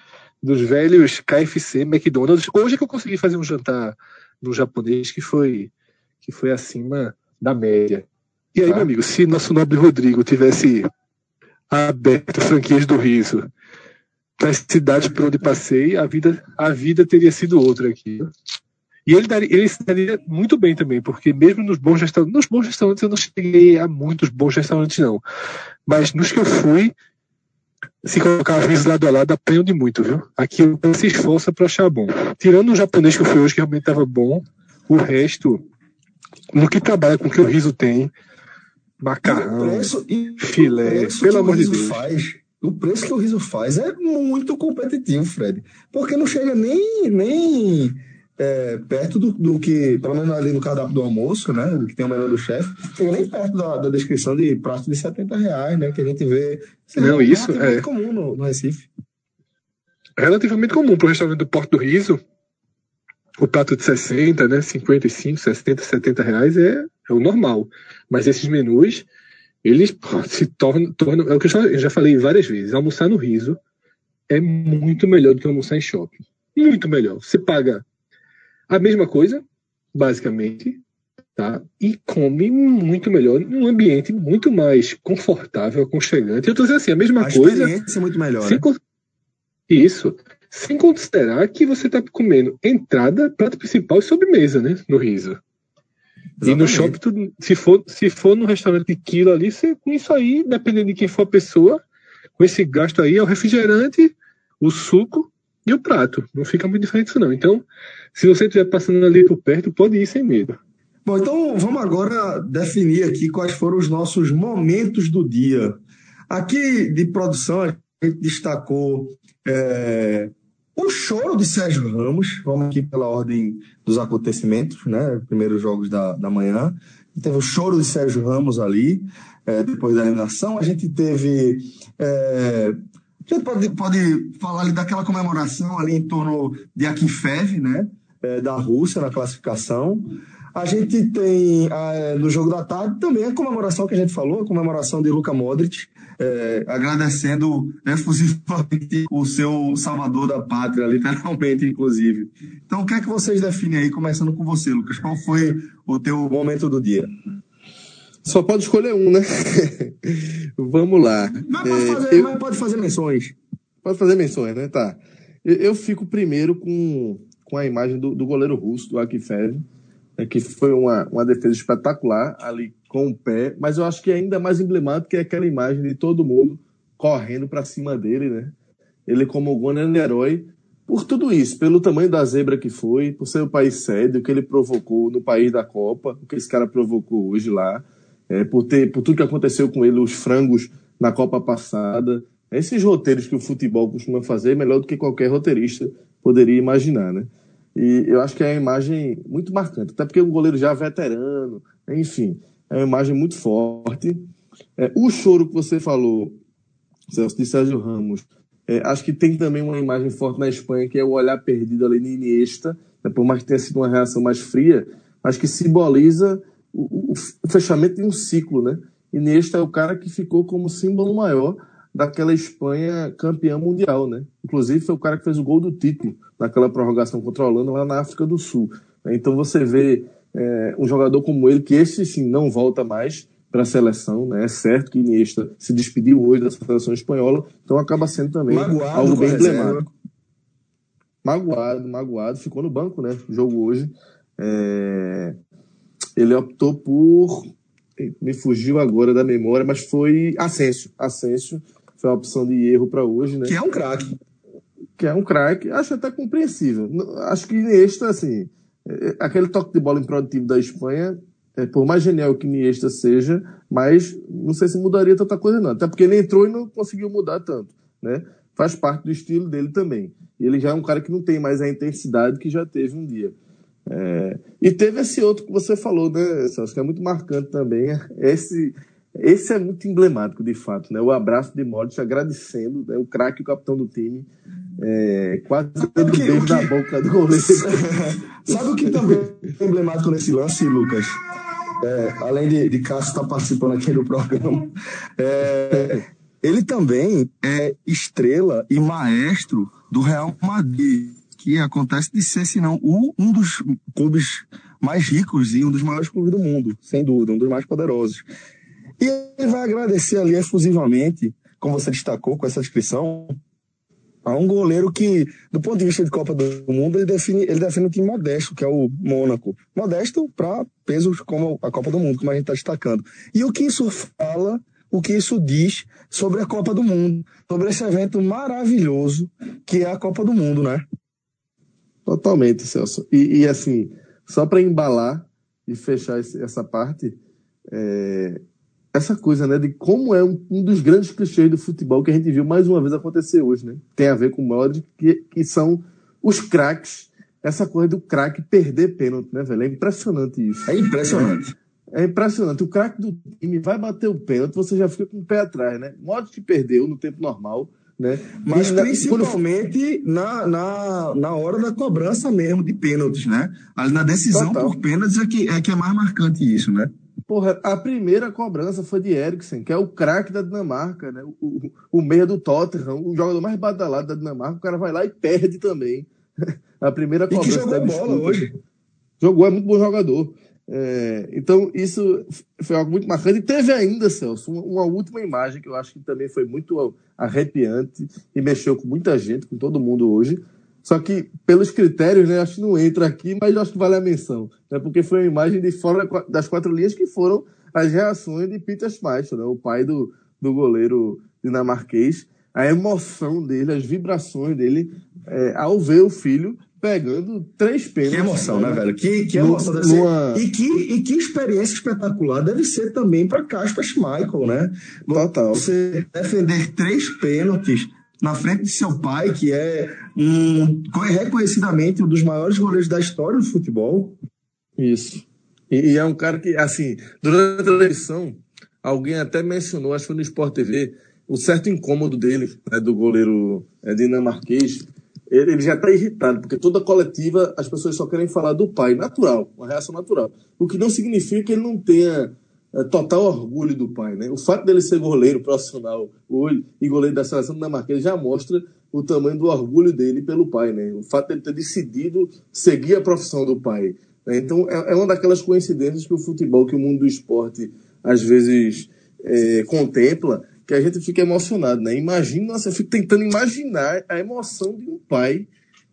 dos velhos KFC, McDonald's. Hoje é que eu consegui fazer um jantar no japonês que foi que foi acima da média. E aí, tá. meu amigo, se nosso nobre Rodrigo tivesse aberto franquias do riso nas cidades por onde passei, a vida, a vida teria sido outra aqui. E ele, daria, ele se daria muito bem também, porque mesmo nos bons restaurantes, nos bons restaurantes eu não cheguei a muitos bons restaurantes não, mas nos que eu fui, se colocar riso lado a lado, apanham de muito, viu? Aqui eu se esforça para achar bom. Tirando o japonês que eu fui hoje, que realmente estava bom, o resto, no que trabalha com o que o riso tem, macarrão, preço, filé, pelo amor de Deus. Faz, o preço que o riso faz é muito competitivo, Fred. Porque não chega nem, nem é, perto do, do, que, pelo menos ali no cardápio do almoço, né? Que tem o menor do chefe, chega nem perto da, da, descrição de prato de 70 reais, né? Que a gente vê. Não, isso é. comum no, no Recife. Relativamente comum para o restaurante do Porto do Riso. O prato de 60, né? 55, 60, 70 reais é é o normal. Mas esses menus, eles se tornam, tornam é o que eu já falei várias vezes, almoçar no riso é muito melhor do que almoçar em shopping. Muito melhor. Você paga a mesma coisa, basicamente, tá? E come muito melhor, num ambiente muito mais confortável, aconchegante. Eu tô dizendo assim, a mesma a coisa. A experiência é muito melhor. Né? Isso. Sem considerar que você está comendo entrada, prato principal e sobremesa, né? No riso. Exatamente. E no shopping, tu, se, for, se for no restaurante de quilo ali, você, com isso aí, dependendo de quem for a pessoa, com esse gasto aí, é o refrigerante, o suco e o prato. Não fica muito diferente isso não. Então, se você estiver passando ali por perto, pode ir sem medo. Bom, então vamos agora definir aqui quais foram os nossos momentos do dia. Aqui de produção, a gente destacou é, o choro de Sérgio Ramos, vamos aqui pela ordem dos acontecimentos, né? Primeiros jogos da, da manhã. Teve o choro de Sérgio Ramos ali, é, depois da eliminação. A gente teve. É, a gente pode, pode falar ali daquela comemoração ali em torno de Akinfev, né? É, da Rússia na classificação. A gente tem no jogo da tarde também a comemoração que a gente falou, a comemoração de Luka Modric, é, agradecendo efusivamente o seu salvador da pátria, literalmente, inclusive. Então, o que é que vocês definem aí, começando com você, Lucas? Qual foi o teu momento do dia? Só pode escolher um, né? Vamos lá. Mas pode, fazer, é, eu... mas pode fazer menções. Pode fazer menções, né? Tá. Eu, eu fico primeiro com, com a imagem do, do goleiro russo, do Akifev, né, que foi uma, uma defesa espetacular ali com o pé, mas eu acho que é ainda mais emblemático é aquela imagem de todo mundo correndo para cima dele, né? Ele como o grande herói por tudo isso, pelo tamanho da zebra que foi, por ser o país sede, o que ele provocou no país da Copa, o que esse cara provocou hoje lá, é, por, ter, por tudo que aconteceu com ele, os frangos na Copa passada, esses roteiros que o futebol costuma fazer, melhor do que qualquer roteirista poderia imaginar, né? E eu acho que é uma imagem muito marcante, até porque o goleiro já é veterano, enfim, é uma imagem muito forte. É, o choro que você falou, Celso, de Sérgio Ramos, é, acho que tem também uma imagem forte na Espanha, que é o olhar perdido ali no Iniesta, né, por mais que tenha sido uma reação mais fria, acho que simboliza o, o, o fechamento de um ciclo, né? Iniesta é o cara que ficou como símbolo maior daquela Espanha campeã mundial, né? Inclusive foi o cara que fez o gol do título naquela prorrogação contra a Holanda lá na África do Sul. Então você vê é, um jogador como ele, que esse sim não volta mais para a seleção, né? É certo que Iniesta se despediu hoje da seleção espanhola, então acaba sendo também magoado algo bem emblemático. Magoado, magoado, ficou no banco, né? Jogo hoje. É... Ele optou por me fugiu agora da memória, mas foi Ascenso. Ascenso foi a opção de erro para hoje, né? Que é um craque. Que é um craque, acho até compreensível. Acho que Iniesta, assim, é, é, aquele toque de bola improdutivo da Espanha, é, por mais genial que Iniesta seja, mas não sei se mudaria tanta coisa não. Até porque ele entrou e não conseguiu mudar tanto, né? Faz parte do estilo dele também. E ele já é um cara que não tem mais a intensidade que já teve um dia. É, e teve esse outro que você falou, né, Celso, que é muito marcante também. Esse, esse é muito emblemático, de fato, né? O abraço de Modric agradecendo, né? o craque, o capitão do time, é, quase dando um beijo na boca do goleiro. Sabe o que também é emblemático nesse lance, Lucas? É, além de, de Cássio estar participando aqui do programa, é, ele também é estrela e maestro do Real Madrid que acontece de ser, se não, um dos clubes mais ricos e um dos maiores clubes do mundo, sem dúvida, um dos mais poderosos. E ele vai agradecer ali exclusivamente, como você destacou com essa descrição, a um goleiro que, do ponto de vista de Copa do Mundo, ele define, ele define um time modesto, que é o Mônaco. Modesto para pesos como a Copa do Mundo, como a gente está destacando. E o que isso fala, o que isso diz sobre a Copa do Mundo, sobre esse evento maravilhoso que é a Copa do Mundo, né? Totalmente, Celso. E, e assim, só para embalar e fechar essa parte, é, essa coisa, né, de como é um, um, dos grandes clichês do futebol que a gente viu mais uma vez acontecer hoje, né? Tem a ver com o Modric, que, que são os craques, essa coisa do craque perder pênalti, né, velho? É impressionante isso. É impressionante. É, é impressionante. O craque do time vai bater o pênalti, você já fica com o pé atrás, né? Modric perdeu no tempo normal, né? Mas na, principalmente quando... na, na, na hora da cobrança mesmo de pênaltis, né? Ali na decisão Total. por pênaltis é que, é que é mais marcante isso, né? Porra, a primeira cobrança foi de Eriksen, que é o craque da Dinamarca, né? O, o, o meia do Tottenham, o jogador mais badalado da Dinamarca, o cara vai lá e perde também. a primeira cobrança e que jogou bola hoje. Jogou, é muito bom jogador. É, então, isso foi algo muito marcante. E teve ainda, Celso, uma, uma, última imagem que eu acho que também foi muito arrepiante e mexeu com muita gente, com todo mundo hoje. Só que, pelos critérios, né, acho que não entra aqui, mas acho que vale a menção. Né, porque foi uma imagem de fora das quatro linhas que foram as reações de Peter Schmeichel, né, o pai do, do goleiro dinamarquês. A emoção dele, as vibrações dele é, ao ver o filho pegando três pênaltis. Que emoção, né, velho? Que, que emoção deve numa... ser. E que, e que experiência espetacular deve ser também para Casper Michael, né? Total. Você defender três pênaltis na frente de seu pai, que é um, reconhecidamente um dos maiores goleiros da história do futebol. Isso. E, e é um cara que, assim, durante a eleição, alguém até mencionou, acho que no Sport TV, o certo incômodo dele, né, do goleiro é, dinamarquês, ele, ele já está irritado, porque toda coletiva as pessoas só querem falar do pai, natural, uma reação natural. O que não significa que ele não tenha é, total orgulho do pai, né? O fato dele ser goleiro profissional hoje e goleiro da seleção dinamarquesa já mostra o tamanho do orgulho dele pelo pai, né? O fato dele ter decidido seguir a profissão do pai. Né? Então é, é uma daquelas coincidências que o futebol, que o mundo do esporte às vezes é, contempla que a gente fica emocionado, né? Imagina, nossa, eu fico tentando imaginar a emoção de um pai,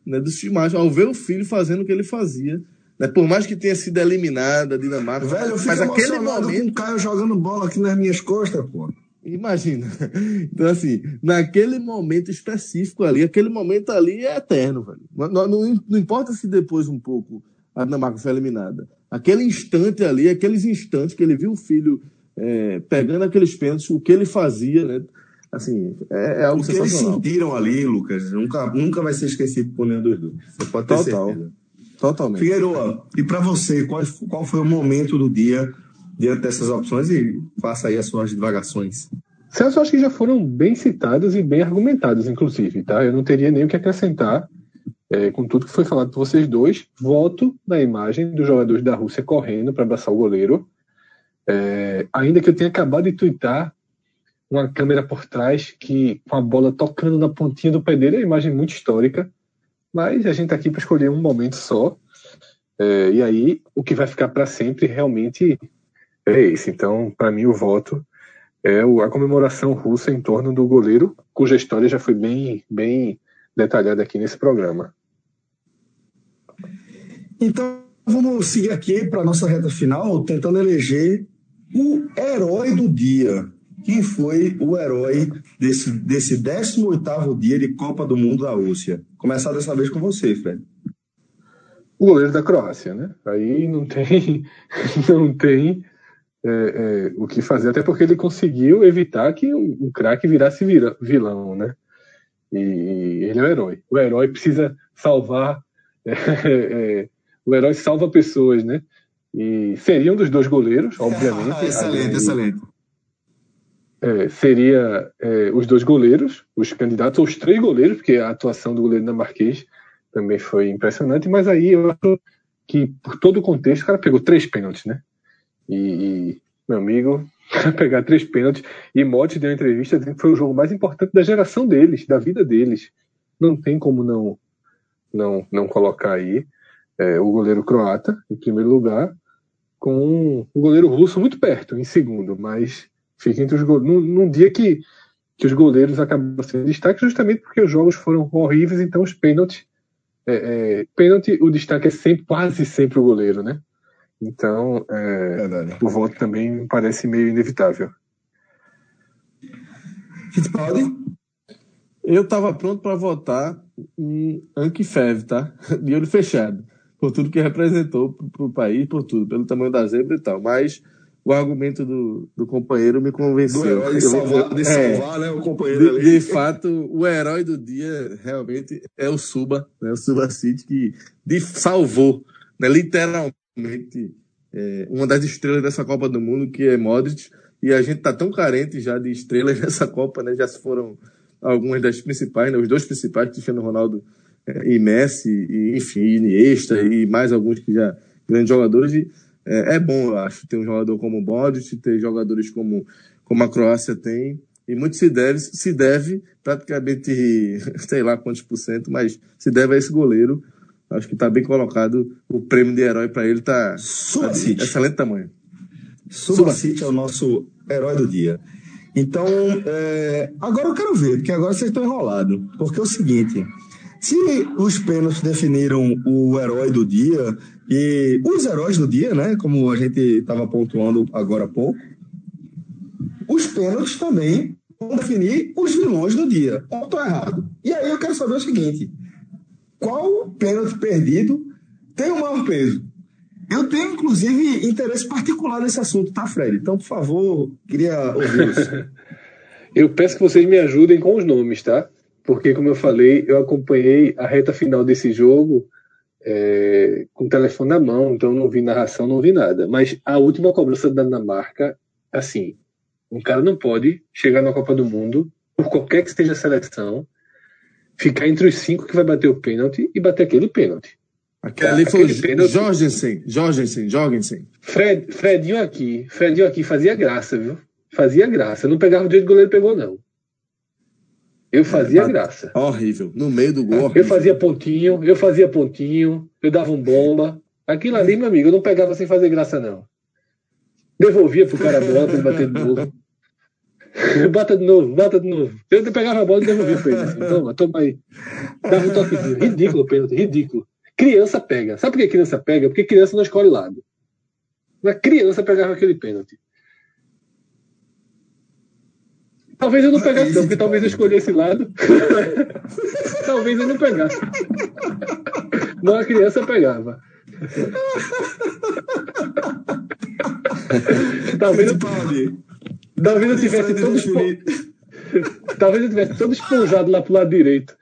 né, filmagens, ao ver o filho fazendo o que ele fazia. Né? Por mais que tenha sido eliminada a Dinamarca, Velho, mas aquele momento com o Caio jogando bola aqui nas minhas costas, pô. Imagina. Então, assim, naquele momento específico ali, aquele momento ali é eterno, velho. Não, não, não importa se depois um pouco a Dinamarca foi eliminada. Aquele instante ali, aqueles instantes que ele viu o filho é, pegando aqueles pênaltis, o que ele fazia, né? Assim, é, é algo O que eles sentiram ali, Lucas, nunca, nunca vai ser esquecido por nenhum dos dois. Você pode ter Total. certeza. Totalmente. Figueiredo, e para você, qual, qual foi o momento do dia diante dessas opções? E faça aí as suas divagações. Celso, eu acho que já foram bem citadas e bem argumentadas, inclusive, tá? Eu não teria nem o que acrescentar é, com tudo que foi falado por vocês dois. Voto na imagem dos jogadores da Rússia correndo para abraçar o goleiro. É, ainda que eu tenha acabado de twittar uma câmera por trás que com a bola tocando na pontinha do pé dele, é uma imagem muito histórica. Mas a gente está aqui para escolher um momento só. É, e aí, o que vai ficar para sempre realmente é esse. Então, para mim, o voto é a comemoração russa em torno do goleiro, cuja história já foi bem, bem detalhada aqui nesse programa. Então, vamos seguir aqui para a nossa reta final, tentando eleger o herói do dia. Quem foi o herói desse, desse 18º dia de Copa do Mundo da Rússia? Começar dessa vez com você, Fred. O goleiro da Croácia, né? Aí não tem, não tem é, é, o que fazer, até porque ele conseguiu evitar que um, um craque virasse vira- vilão, né? E, e ele é o herói. O herói precisa salvar. é, é, o herói salva pessoas, né? E seria um dos dois goleiros, obviamente. excelente, excelente. É, seria é, os dois goleiros, os candidatos, ou os três goleiros, porque a atuação do goleiro dinamarquês também foi impressionante, mas aí eu acho que, por todo o contexto, o cara pegou três pênaltis, né? E, e, meu amigo, pegar três pênaltis, e Motti deu uma entrevista dizendo que foi o jogo mais importante da geração deles, da vida deles. Não tem como não, não, não colocar aí é, o goleiro croata, em primeiro lugar, com o goleiro russo muito perto, em segundo, mas fica entre os goleiros. Num, num dia que, que os goleiros acabam sendo destaque, justamente porque os jogos foram horríveis, então os pênaltis. É, é, pênalti, o destaque é sempre, quase sempre o goleiro, né? Então, é, o voto também parece meio inevitável. Fittipaldi? Eu estava pronto para votar em Ankifev, tá? De olho fechado. Por tudo que representou para o país, por tudo, pelo tamanho da zebra e tal. Mas o argumento do, do companheiro me convenceu. Do herói de salvar, de é, salvar né, o companheiro de, ali. de fato, o herói do dia realmente é o Suba, né? o Suba City, que de- salvou, né? literalmente, é, uma das estrelas dessa Copa do Mundo, que é Modric. E a gente tá tão carente já de estrelas nessa Copa, né? Já se foram algumas das principais, né? Os dois principais, Cristiano Ronaldo eh, e Messi, e, enfim, Iniesta e mais alguns que já grandes jogadores. E, é, é bom, eu acho, ter um jogador como o Modric, ter jogadores como, como a Croácia tem. E muito se deve, se deve praticamente, sei lá quantos por cento, mas se deve a esse goleiro. Acho que está bem colocado. O prêmio de herói para ele está tá de excelente tamanho. Subacite é o nosso herói do dia. Então, é, agora eu quero ver, porque agora vocês estão enrolados. Porque é o seguinte: se os pênaltis definiram o herói do dia, e os heróis do dia, né? Como a gente estava pontuando agora há pouco, os pênaltis também vão definir os vilões do dia. Estou errado? E aí eu quero saber o seguinte: qual pênalti perdido tem o maior peso? Eu tenho, inclusive, interesse particular nesse assunto, tá, Fred? Então, por favor, queria ouvir isso. Eu peço que vocês me ajudem com os nomes, tá? Porque, como eu falei, eu acompanhei a reta final desse jogo é, com o telefone na mão, então não vi narração, não vi nada. Mas a última cobrança da Dinamarca, assim, um cara não pode chegar na Copa do Mundo, por qualquer que seja a seleção, ficar entre os cinco que vai bater o pênalti e bater aquele pênalti. Aquele ali foi Aquele o pênalti- Jorgensen, Jorgensen, Jorgensen. Fred, Fredinho aqui, Fredinho aqui fazia graça, viu? Fazia graça. Não pegava o jeito que o goleiro pegou, não. Eu fazia bate- graça. Horrível. No meio do gol. Eu horrível. fazia pontinho, eu fazia pontinho, eu dava um bomba. Aquilo ali, meu amigo, eu não pegava sem fazer graça, não. Devolvia pro cara a bola pra ele bater de novo. bota de novo, bota de novo. Eu pegava a bola e devolvia o pênalti. Toma, toma aí. Dava um toquezinho. Ridículo o pênalti, ridículo. Criança pega. Sabe por que criança pega? Porque criança não escolhe lado. Mas criança pegava aquele pênalti. Talvez eu não pegasse, não, porque talvez eu escolhesse lado. talvez eu não pegasse. Mas a criança pegava. talvez eu, talvez eu tivesse todo talvez eu tivesse todo esponjado lá pro lado direito.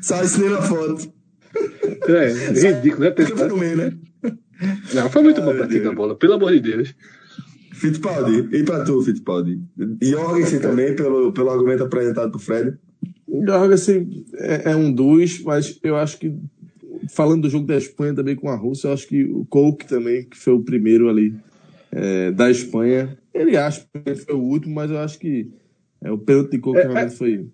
Só ensinei a foto. É, ridículo, né? Pensar... né? Não, foi muito bom pra ti da bola, pelo amor de Deus. Fittipaldi, e pra tu, Fittipaldi? E Jorgensen também, pelo, pelo argumento apresentado pro Fred? Jorgensen é, é um dos, mas eu acho que, falando do jogo da Espanha também com a Rússia, eu acho que o Coke também, que foi o primeiro ali é, da Espanha, ele acha que foi o último, mas eu acho que é, o pênalti de Coke é, realmente é. foi.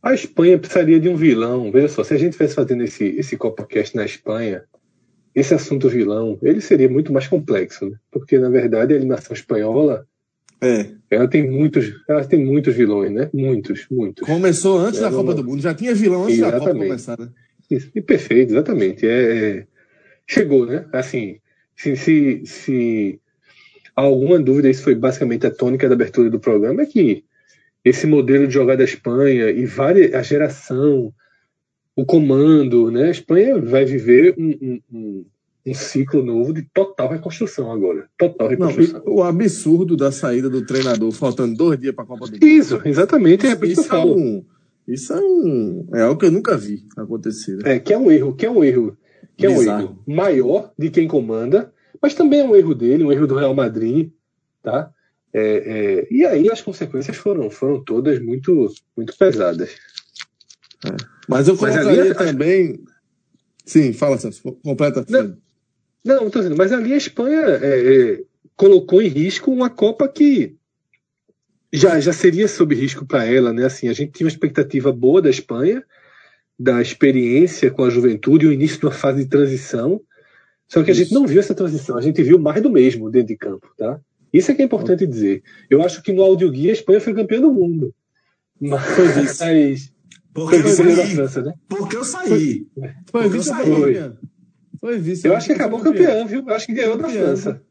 A Espanha precisaria de um vilão. Veja só, se a gente estivesse fazendo esse, esse CopaCast na Espanha, esse assunto vilão, ele seria muito mais complexo, né? porque na verdade a animação espanhola é. ela tem muitos, ela tem muitos vilões, né? Muitos, muitos. Começou antes da Copa do Mundo, já tinha vilão antes exatamente. da Copa começar, né? Isso, e perfeito, exatamente. É, é, chegou, né? Assim, se, se, se há alguma dúvida, isso foi basicamente a tônica da abertura do programa, é que esse modelo de jogar da Espanha e várias, a geração, o comando, né? A Espanha vai viver um, um, um ciclo novo de total reconstrução agora. Total reconstrução. Não, o absurdo da saída do treinador faltando dois dias para a Copa do Mundo. Isso, exatamente. É isso, é um, isso é um. É algo que eu nunca vi acontecer. Né? É, que é um erro, que é um erro. Que Bizarro. é um erro maior de quem comanda, mas também é um erro dele, um erro do Real Madrid, tá? É, é, e aí as consequências foram, foram todas muito, muito pesadas. É. Mas eu colocaria mas também. Sim, fala, Celso. Completa. Não, não tô dizendo, mas ali a Espanha é, é, colocou em risco uma Copa que já, já seria sob risco para ela, né? Assim, a gente tinha uma expectativa boa da Espanha, da experiência com a juventude, o início de uma fase de transição. Só que a gente não viu essa transição, a gente viu mais do mesmo dentro de campo, tá? Isso é que é importante dizer. Eu acho que no audioguia a Espanha foi campeã do mundo. Mas, porque eu saí. França, né? Porque eu saí. Foi, vice foi. Foi vice. Eu acho que acabou campeão, campeão, viu? Eu acho que ganhou da França.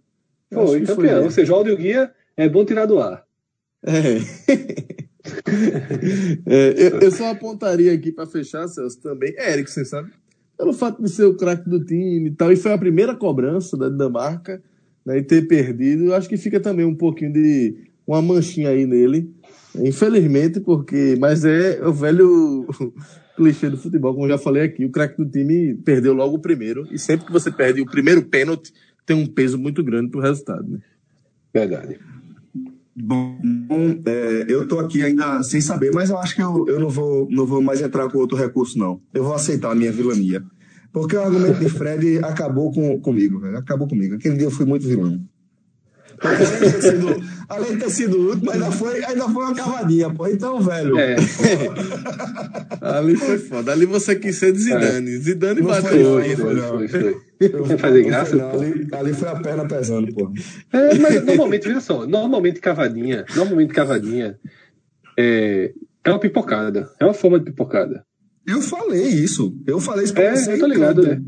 Foi campeão. Foi, Ou seja, o áudio guia é bom tirar do ar. É. é eu, eu, só apontaria aqui para fechar, Celso, também. É Eriksen, sabe? Pelo fato de ser o craque do time e tal. E foi a primeira cobrança da Dinamarca né, e ter perdido. Eu acho que fica também um pouquinho de uma manchinha aí nele. Infelizmente, porque. Mas é o velho clichê do futebol, como eu já falei aqui. O craque do time perdeu logo o primeiro. E sempre que você perde o primeiro pênalti, tem um peso muito grande pro resultado, né? Verdade. Bom, é, eu tô aqui ainda sem saber, mas eu acho que eu, eu não, vou, não vou mais entrar com outro recurso, não. Eu vou aceitar a minha vilania. Porque o argumento de Fred acabou com, comigo, velho. Acabou comigo. Aquele dia eu fui muito vilão. Além de ter sido, além de ter sido último, ainda foi, ainda foi uma cavadinha, pô. Então, velho. É. Ali foi foda. Ali você quis ser de Zidane. É. Zidane não bateu. Foi, foi, foi, foi. Eu, fazer graça? Não, ali, ali, foi a perna pesando, pô. É, mas normalmente, veja só, normalmente cavadinha, normalmente cavadinha é, é uma pipocada. É uma forma de pipocada. Eu falei isso. Eu falei isso pra é, você. Eu tô ligado, né?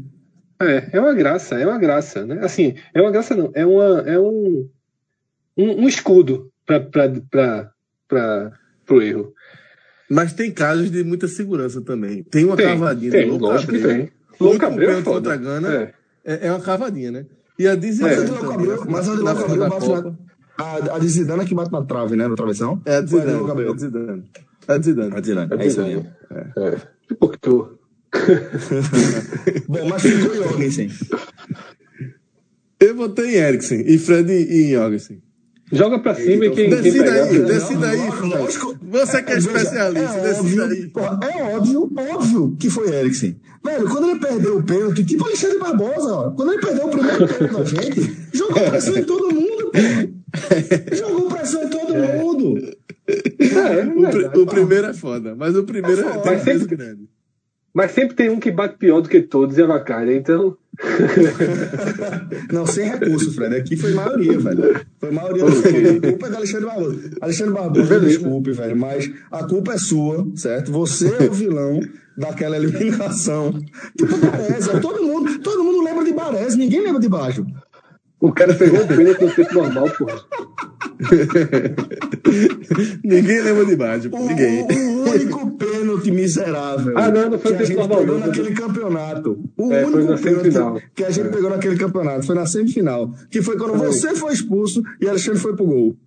É, é uma graça, é uma graça, né? Assim, é uma graça não, é, uma, é um, um, um escudo para o erro. Mas tem casos de muita segurança também. Tem uma tem, cavadinha tem, do lógico que tem. Louco Abreu é contra a Gana é. É, é. uma cavadinha, né? E a de Zidane é. mas a de Louco Abreu bate na... A, a é que bate na trave, né? No travessão? É a de Zidane. É a de Zidane. A de Zidane. A de Zidane. É isso mesmo. É. é. Porque tu... Bom, mas ficou Jorgensen. Eu votei em Eriksen e Fred em Jorgensen. Joga pra cima e quem. Decida quem aí, decida aí. Lógico, Você que é, é especialista, é decida aí. é óbvio, óbvio que foi Eriksen. Velho, quando ele perdeu o pênalti, tipo Alexandre Barbosa, ó, quando ele perdeu o primeiro pênalti na gente, jogou pressão em todo mundo, pô. Jogou pressão em todo é. mundo. É, é o, o, primeiro é foda, mas o primeiro é, é, mas sempre, grande. Mas sempre tem um que bate pior do que todos e avacalha, então. não, sem recurso, Fred. Aqui foi maioria, velho. Foi maioria do okay. A culpa é do Alexandre Barbosa. Alexandre Barbosa, desculpe, velho, mas a culpa é sua, certo? Você é o vilão daquela eliminação. Tipo, Barés, todo mundo, todo mundo lembra de Barés, ninguém lembra de Baixo. O cara pegou o pênalti no tempo normal, porra. Ninguém lembra de baixo, ninguém. O, único pênalti miserável. Ah, não, não foi que a gente normal, pegou não, naquele campeonato. O é, único pênalti que a gente é. pegou naquele campeonato foi na semifinal. Que foi quando foi. você foi expulso e Alexandre foi pro gol.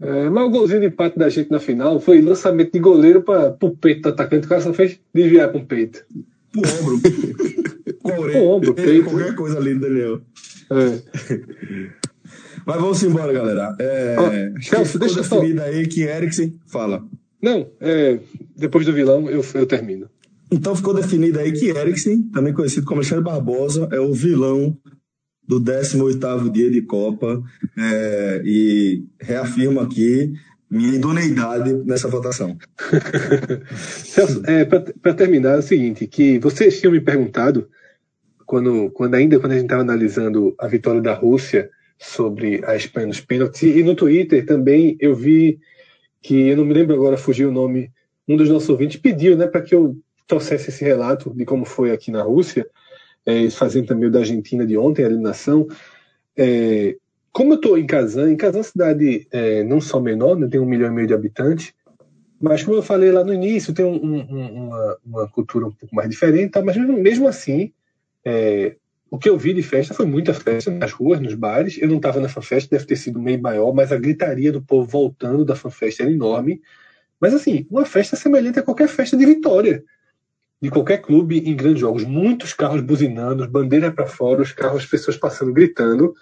É, mas o golzinho de empate da gente na final foi lançamento de goleiro para o peito do atacante. O cara só fez desviar com o peito. Pro ombro. Pro ombro, peito. Qualquer coisa ali, Daniel. É. Mas vamos embora, galera. É, oh, Celso, deixa eu falar. aí que Eriksen fala. Não, é, depois do vilão eu, eu termino. Então ficou definido aí que Eriksen, também conhecido como Alexandre Barbosa, é o vilão do 18º dia de Copa é, e reafirmo aqui minha idoneidade nessa votação. Celso, é, para terminar, é o seguinte, que vocês tinham me perguntado, quando, quando ainda quando a gente estava analisando a vitória da Rússia sobre a Espanha nos pênaltis. E no Twitter também eu vi que, eu não me lembro agora, fugiu o nome, um dos nossos ouvintes pediu né, para que eu trouxesse esse relato de como foi aqui na Rússia, é, fazendo também o da Argentina de ontem, a eliminação. É, como eu estou em Kazan, em Kazan é uma cidade é, não só menor, né, tem um milhão e meio de habitantes, mas como eu falei lá no início, tem um, um, uma, uma, cultura um pouco mais diferente, tá? mas mesmo, mesmo assim, é, o que eu vi de festa foi muita festa nas ruas, nos bares. Eu não estava na fanfest, deve ter sido meio maior, mas a gritaria do povo voltando da fanfest era enorme. Mas assim, uma festa semelhante a qualquer festa de vitória, de qualquer clube em grandes jogos. Muitos carros buzinando, bandeira para fora, os carros, as pessoas passando, gritando.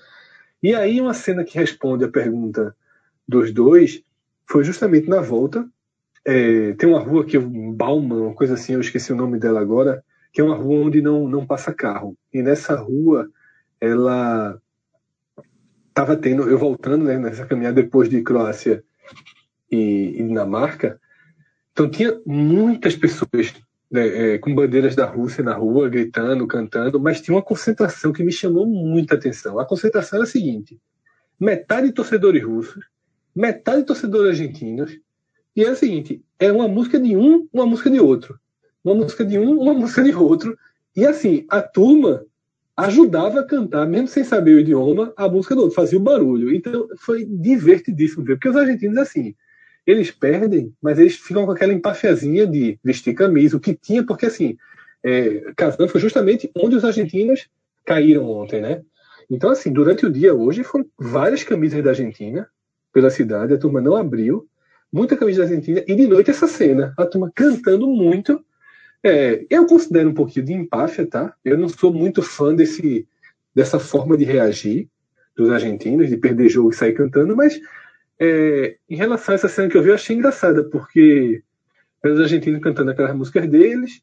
E aí uma cena que responde a pergunta dos dois foi justamente na volta. É, tem uma rua que Bauman, uma coisa assim, eu esqueci o nome dela agora que é uma rua onde não, não passa carro. E nessa rua, ela estava tendo, eu voltando né, nessa caminhada depois de Croácia e, e Dinamarca, então tinha muitas pessoas né, é, com bandeiras da Rússia na rua, gritando, cantando, mas tinha uma concentração que me chamou muita atenção. A concentração era a seguinte: metade torcedores russos, metade torcedores argentinos, e era o seguinte: era uma música de um, uma música de outro uma música de um, uma música de outro. E assim, a turma ajudava a cantar, mesmo sem saber o idioma, a música do outro, fazia o barulho. Então foi divertidíssimo ver, porque os argentinos, assim, eles perdem, mas eles ficam com aquela empafiazinha de vestir camisa, o que tinha, porque assim, é, Kazan foi justamente onde os argentinos caíram ontem, né? Então, assim, durante o dia hoje foram várias camisas da Argentina pela cidade, a turma não abriu, muita camisa da Argentina, e de noite essa cena, a turma cantando muito, é, eu considero um pouquinho de empáfia, tá? Eu não sou muito fã desse, dessa forma de reagir dos argentinos, de perder jogo e sair cantando, mas é, em relação a essa cena que eu vi, eu achei engraçada, porque os argentinos cantando aquelas músicas deles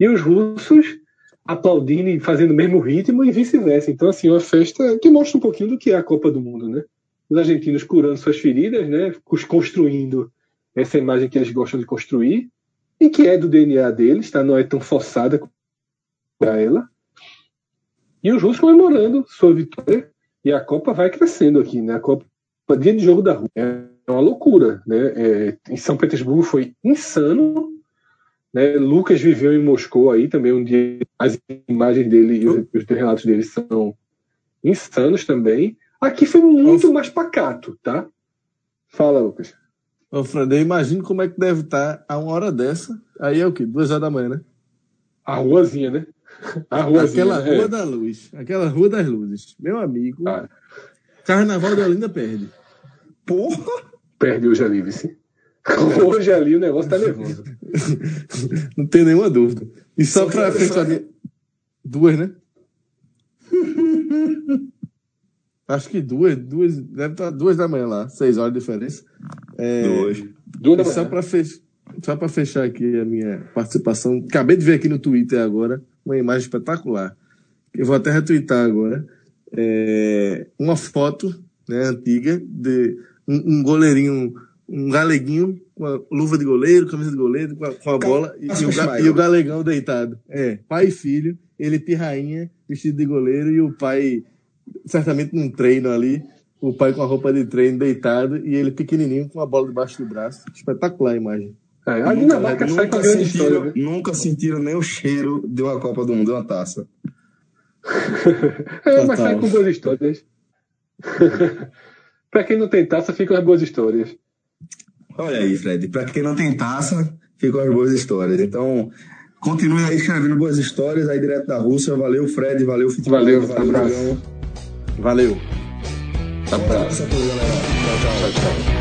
e os russos aplaudindo e fazendo o mesmo ritmo e vice-versa. Então, assim, uma festa que mostra um pouquinho do que é a Copa do Mundo, né? Os argentinos curando suas feridas, né? Construindo essa imagem que eles gostam de construir e que é do DNA deles, tá? não é tão forçada para ela. E os russos comemorando sua vitória e a Copa vai crescendo aqui, né? A Copa, dia de jogo da rua, é uma loucura, né? É, em São Petersburgo foi insano, né? Lucas viveu em Moscou aí também um dia, as imagens dele e os, os relatos dele são insanos também. Aqui foi muito mais pacato, tá? Fala, Lucas. Ô, Fred, eu imagino como é que deve estar a uma hora dessa. Aí é o quê? Duas horas da manhã, né? A ruazinha, né? A ruazinha. Aquela é. rua da luz. Aquela rua das luzes. Meu amigo. Ah. Carnaval de Olinda perde. Porra! Perde hoje ali, vice. Hoje ali o negócio tá nervoso. Não tem nenhuma dúvida. E só, só pra fechar. Duas, né? Acho que duas, duas, deve estar duas da manhã lá, seis horas de diferença. É, duas. Duas da manhã. Só para fech... Fechar aqui a minha participação, acabei de ver aqui no Twitter agora uma imagem espetacular. Eu vou até retweetar agora. É, uma foto né, antiga de um, um goleirinho um galeguinho com a luva de goleiro, camisa de goleiro, com a, com a bola e, e, o, e, o, galegão deitado. É, pai e filho, ele de rainha, vestido de goleiro e o pai, certamente num treino ali, o pai com a roupa de treino deitado e ele pequenininho com a bola debaixo do braço. Espetacular a imagem. É, a Dinamarca nunca, sai com grande sentiram, história. Né? Nunca sentiram nem o cheiro de uma Copa do Mundo, de uma taça. é, mas sai com boas histórias. pra quem não tem taça, ficam as boas histórias. Olha aí, Fred. Pra quem não tem taça, ficam as boas histórias. Então, continue aí escrevendo boas histórias aí direto da Rússia. Valeu, Fred. Valeu, Futebol. Valeu, valeu, Valeu. Abraço a galera. Tchau, tchau. tchau, tchau.